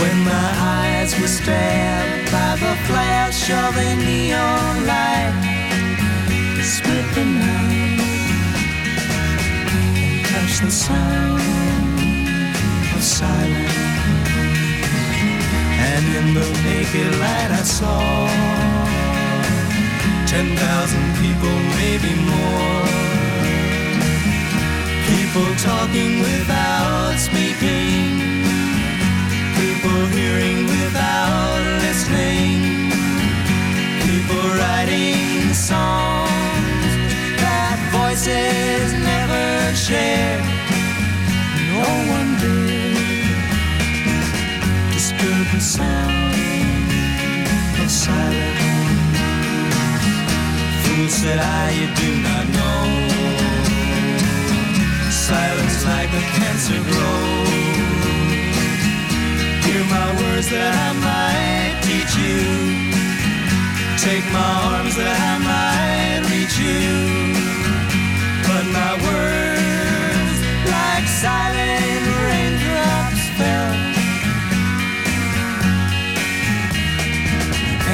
When my eyes were stabbed by the flash of a neon light, it split the night and touched the sound of silence. And in the naked light I saw ten thousand people, maybe more. People talking without speaking. People hearing without listening. People writing songs that voices never shared. No one did disturb the sound of silence. Fool said I, you do not know. Silence like a cancer grows. Hear my words that I might teach you. Take my arms that I might reach you. But my words, like silent raindrops, fell.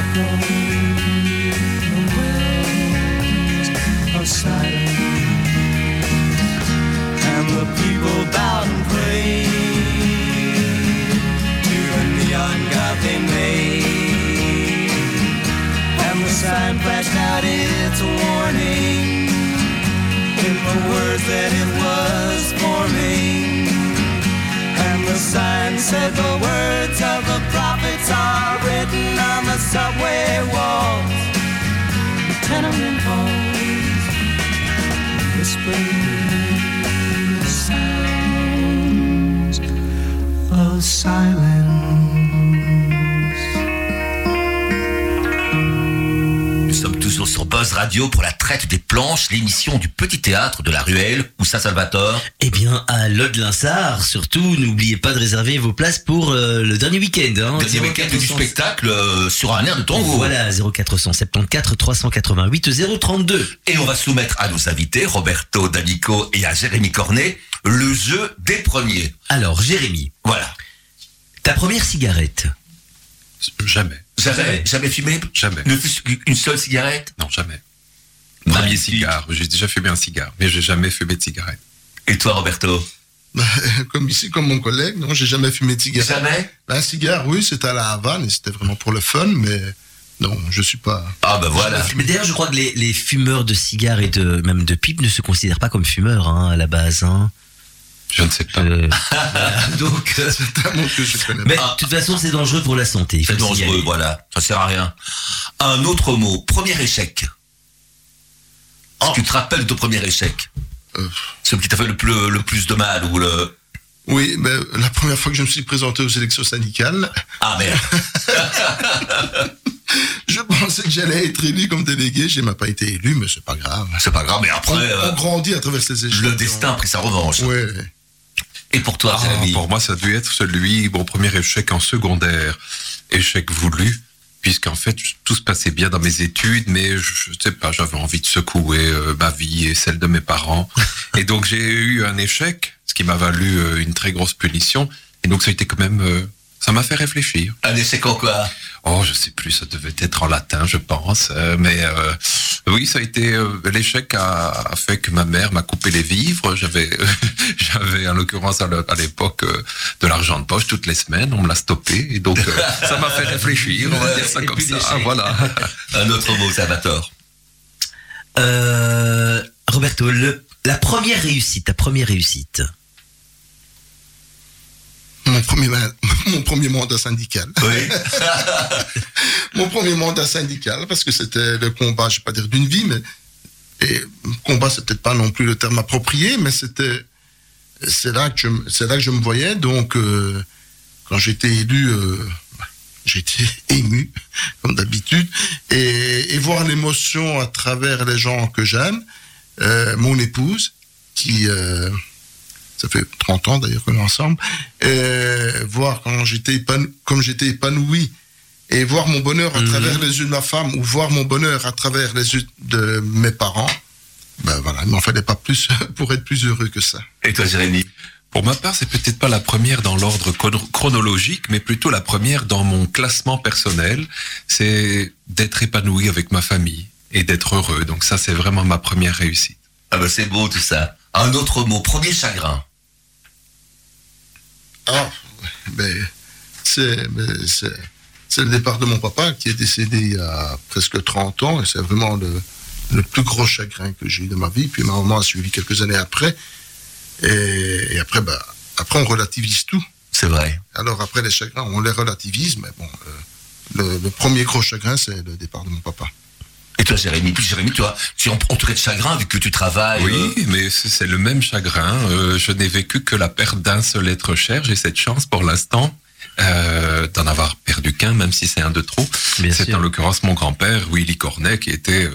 Echoing words that it was forming. And the sign said the words of the prophets are written on the subway walls, the tenement halls, whispering sounds of silence. Sommes toujours sur Buzz Radio pour la traite des planches, l'émission du petit théâtre de la Ruelle, où ça Salvatore? Eh bien, à Lode-Linsard, surtout, n'oubliez pas de réserver vos places pour euh, le dernier week-end. Hein, Dernier week-end du 0400. spectacle euh, sur un air de tango. Voilà, 0474 388 032. Et on va soumettre à nos invités, Roberto D'Amico et à Jérémy Cornet, le jeu des premiers. Alors, Jérémy, Voilà. ta première cigarette? Jamais. Jamais, jamais fumé Jamais. Ne fût une seule cigarette Non, jamais. Premier Magnifique. cigare. J'ai déjà fumé un cigare, mais j'ai jamais fumé de cigarette. Et toi, Roberto Bah, <laughs> comme ici, comme mon collègue, non, j'ai jamais fumé de cigarette. Jamais Un cigare, oui, c'était à la Havane et c'était vraiment pour le fun, mais non, je suis pas. Ah ben voilà. Mais d'ailleurs, je crois que les, les fumeurs de cigares et de même de pipe ne se considèrent pas comme fumeurs hein, à la base. Hein. Je ne sais pas. Euh, <laughs> donc, euh, C'est un mot que je connais mais de toute façon, c'est dangereux pour la santé. C'est dangereux, voilà. Ça sert à rien. Un autre mot. Premier échec. Oh. Tu te rappelles de ton premier échec Euh. Celui qui t'a fait le plus, le plus de mal ou le... Oui, mais la première fois que je me suis présenté aux élections syndicales, Ah merde. <laughs> je pensais que j'allais être élu comme délégué. Je n'ai pas été élu, mais c'est pas grave. C'est pas grave, mais On, après, euh, on grandit à travers ces échecs. le destin a pris sa revanche. Oui. Et pour toi, Ah, Jérémy pour moi, ça a dû être celui, mon premier échec en secondaire. Échec voulu, puisqu'en fait, tout se passait bien dans mes études, mais je, je sais pas, j'avais envie de secouer euh, ma vie et celle de mes parents. <laughs> et donc, j'ai eu un échec, ce qui m'a valu euh, une très grosse punition. Et donc, ça a été quand même, euh, ça m'a fait réfléchir. Un échec en quoi? Oh, je sais plus, ça devait être en latin, je pense. euh, mais euh, oui, ça a été euh, l'échec a, a fait que ma mère m'a coupé les vivres. J'avais, <laughs> j'avais en l'occurrence à l'époque euh, de l'argent de poche toutes les semaines. On me l'a stoppé et donc euh, <laughs> ça m'a fait réfléchir. On va dire ça Et comme ça. Ah, voilà. <laughs> Un autre mot, Salvatore. Euh, Roberto, le, la première réussite, ta première réussite. Mon premier, ma- <laughs> mon premier mandat syndical. Oui. <laughs> Mon premier mandat syndical, parce que c'était le combat, je vais pas dire d'une vie, mais et combat, c'est peut-être pas non plus le terme approprié, mais c'était c'est là que je, me- c'est là que je me voyais. Donc, euh, quand j'étais élu, euh, j'étais <laughs> ému, comme d'habitude, et, et voir l'émotion à travers les gens que j'aime, euh, mon épouse, qui ça fait 30 ans d'ailleurs qu'on est ensemble, et voir quand j'étais épanoui, comme j'étais épanoui et voir mon bonheur à Mhm. travers les yeux de ma femme ou voir mon bonheur à travers les yeux de mes parents, ben voilà, il m'en fallait pas plus <laughs> pour être plus heureux que ça. Et toi, Jérémy? Pour ma part, c'est peut-être pas la première dans l'ordre chrono- chronologique, mais plutôt la première dans mon classement personnel. C'est d'être épanoui avec ma famille et d'être heureux. Donc ça, c'est vraiment ma première réussite. Ah ben c'est beau tout ça. Un autre mot, premier chagrin. Ah, ben, c'est, ben, c'est, le départ de mon papa qui est décédé il y a presque 30 ans et c'est vraiment le, le plus gros chagrin que j'ai eu de ma vie. Puis ma maman a suivi quelques années après. Et, et après, bah, après, on relativise tout. C'est vrai. Alors après les chagrins, on les relativise, mais bon, euh, le, le premier gros chagrin, c'est le départ de mon papa. Et toi, Jérémy, puis Jérémy, toi, tu es entouré de chagrin vu que tu travailles. Oui, euh, mais c'est le même chagrin. Euh, je n'ai vécu que la perte d'un seul être cher. J'ai cette chance pour l'instant euh, d'en avoir perdu qu'un, même si c'est un de trop. C'est en l'occurrence mon grand-père, Willy Cornet, qui était euh,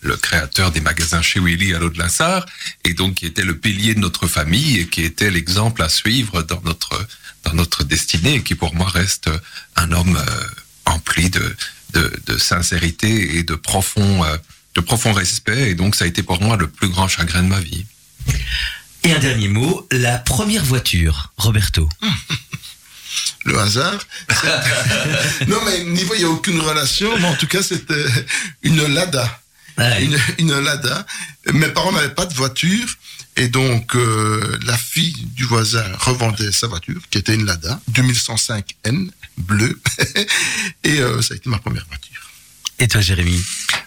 le créateur des magasins chez Willy à l'eau de Lassar, et donc qui était le pilier de notre famille et qui était l'exemple à suivre dans notre dans notre destinée, et qui pour moi reste un homme euh, empli de, de de sincérité et de profond euh, de profond respect. Et donc ça a été pour moi le plus grand chagrin de ma vie. Et un dernier mot, la première voiture, Roberto. <laughs> Le hasard. <laughs> non, mais niveau, il n'y a aucune relation, mais en tout cas, c'était une Lada. Ah, une, une Lada. Mes parents n'avaient pas de voiture et donc euh, la fille du voisin revendait sa voiture, qui était une Lada 2105N bleue, <laughs> et euh, ça a été ma première voiture. Et toi, Jérémy?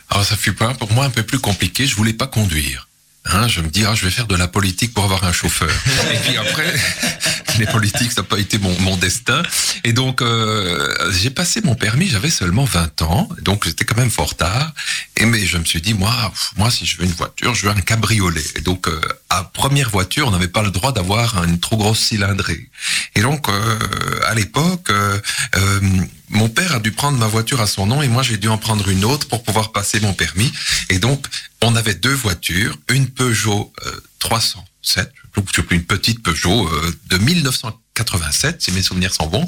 Alors ça fut pas pour moi un peu plus compliqué. Je voulais pas conduire. Hein, je me dis, ah, je vais faire de la politique pour avoir un chauffeur. Et puis après, <laughs> les politiques, ça n'a pas été mon, mon destin. Et donc, euh, j'ai passé mon permis, j'avais seulement 20 ans, donc j'étais quand même fort tard. Et mais je me suis dit, moi, moi, si je veux une voiture, je veux un cabriolet. Et donc, euh, à première voiture, on n'avait pas le droit d'avoir une trop grosse cylindrée. Et donc, euh, à l'époque, euh, euh, mon père a dû prendre ma voiture à son nom et moi j'ai dû en prendre une autre pour pouvoir passer mon permis. Et donc, on avait deux voitures, une Peugeot euh, 307, donc je sais plus, une petite Peugeot euh, de 1987, si mes souvenirs sont bons,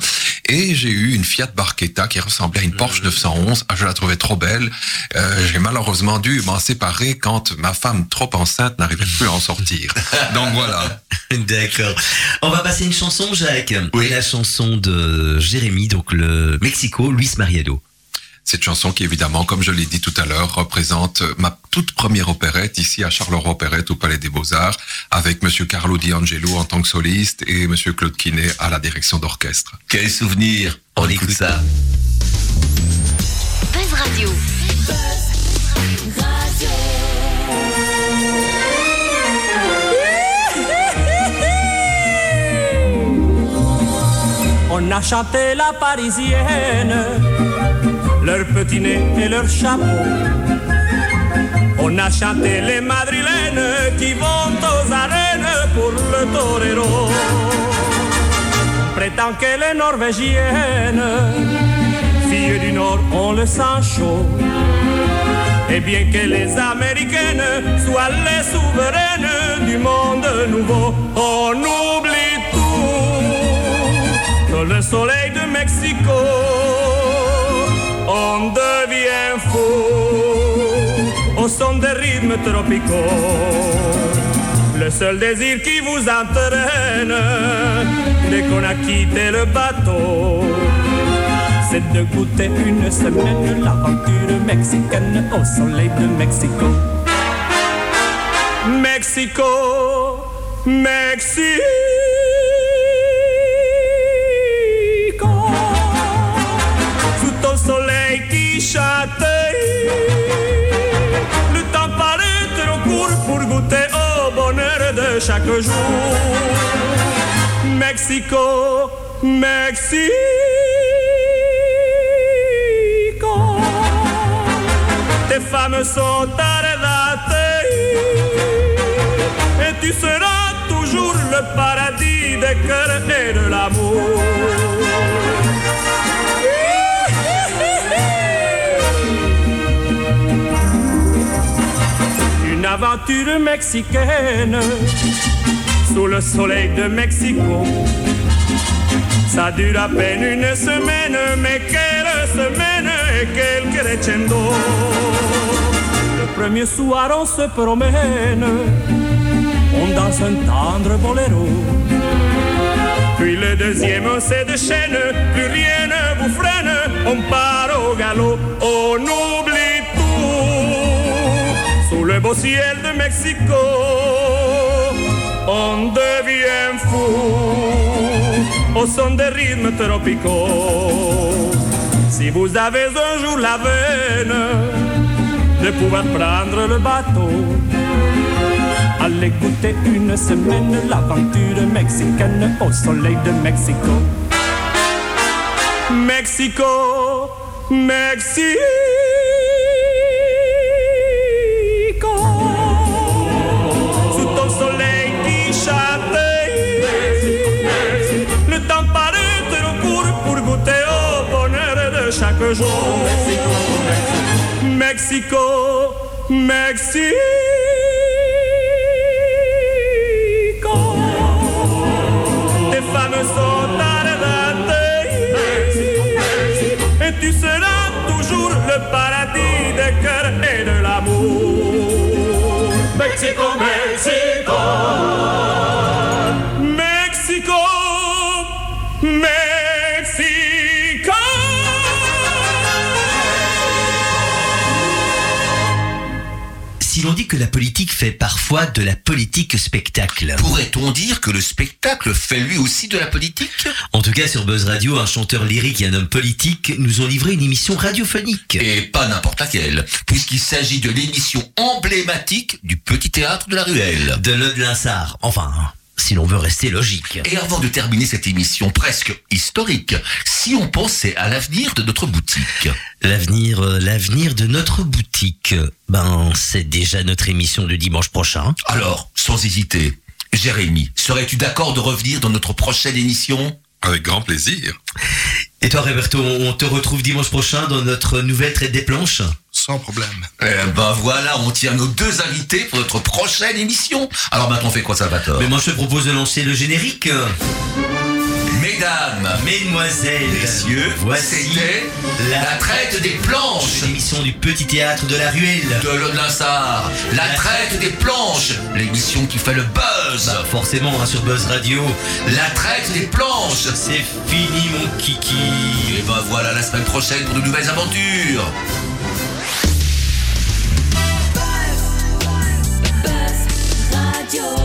et j'ai eu une Fiat Barchetta qui ressemblait à une Porsche 911. Ah, je la trouvais trop belle. Euh, j'ai malheureusement dû m'en séparer quand ma femme trop enceinte n'arrivait plus à en sortir. <laughs> Donc voilà. <laughs> D'accord. On va passer une chanson, Jacques. Oui. La chanson de Jérémy, donc le Mexico, Luis Mariado. Cette chanson qui, évidemment, comme je l'ai dit tout à l'heure, représente ma toute première opérette ici à Charleroi Opérette au Palais des Beaux-Arts, avec Monsieur Carlo D'Angelo en tant que soliste et Monsieur Claude Quinet à la direction d'orchestre. Quel souvenir. On écoute ça. Buzz Radio. On a chanté la parisienne, leur petit nez et leur chapeau. On a chanté les madrilènes qui vont aux arènes pour le torero. Prétend que les norvégiennes, filles du Nord, ont le sang chaud. Et bien que les américaines soient les souveraines du monde nouveau, on oublie tout que le soleil de Mexico, on devient fou au son des rythmes tropicaux. Le seul désir qui vous entraîne dès qu'on a quitté le bateau, c'est de goûter une semaine l'aventure mexicaine au soleil de Mexico. Mexico, Mexico, chaque jour. Mexico, Mexico, tes femmes sont arrêtées et tu seras toujours le paradis des cœurs et de l'amour. Une aventure mexicaine sous le soleil de Mexico. Ça dure à peine une semaine, mais quelle semaine et quel crescendo. Le premier soir, on se promène, on danse un tendre boléro. Puis le deuxième, on se déchaîne, plus rien ne vous freine, on part au galop, on oublie. Le beau ciel de Mexico, on devient fou au son des rythmes tropicaux. Si vous avez un jour la veine de pouvoir prendre le bateau, allez goûter une semaine l'aventure mexicaine au soleil de Mexico. Mexico, Mexico. Mexico, Mexico. Tes femmes sont ardentes et tu seras toujours le paradis des cœurs et de l'amour. Mexico, Mexico, que la politique fait parfois de la politique spectacle. Pourrait-on dire que le spectacle fait lui aussi de la politique? En tout cas, sur Buzz Radio, un chanteur lyrique et un homme politique nous ont livré une émission radiophonique. Et pas n'importe laquelle, puisqu'il s'agit de l'émission emblématique du Petit Théâtre de la Ruelle. De Lode Linsard. Enfin, si l'on veut rester logique. Et avant de terminer cette émission presque historique, si on pensait à l'avenir de notre boutique. L'avenir, euh, l'avenir de notre boutique, ben, c'est déjà notre émission de dimanche prochain. Alors, sans hésiter, Jérémy, serais-tu d'accord de revenir dans notre prochaine émission? Avec grand plaisir. Et toi, Roberto, on te retrouve dimanche prochain dans notre nouvelle traite des planches? Sans problème. Eh ben voilà, on tient nos deux invités pour notre prochaine émission. Alors maintenant, on fait quoi, Salvatore Mais moi, je te propose de lancer le générique. Mesdames, Mesdemoiselles, messieurs, voici la traite des planches l'émission du petit théâtre de la ruelle. de Lodlinsard. La traite des planches, l'émission qui fait le buzz. Bah, forcément, hein, sur Buzz Radio. La traite des planches. C'est fini, mon kiki. Et ben voilà, la semaine prochaine pour de nouvelles aventures. You.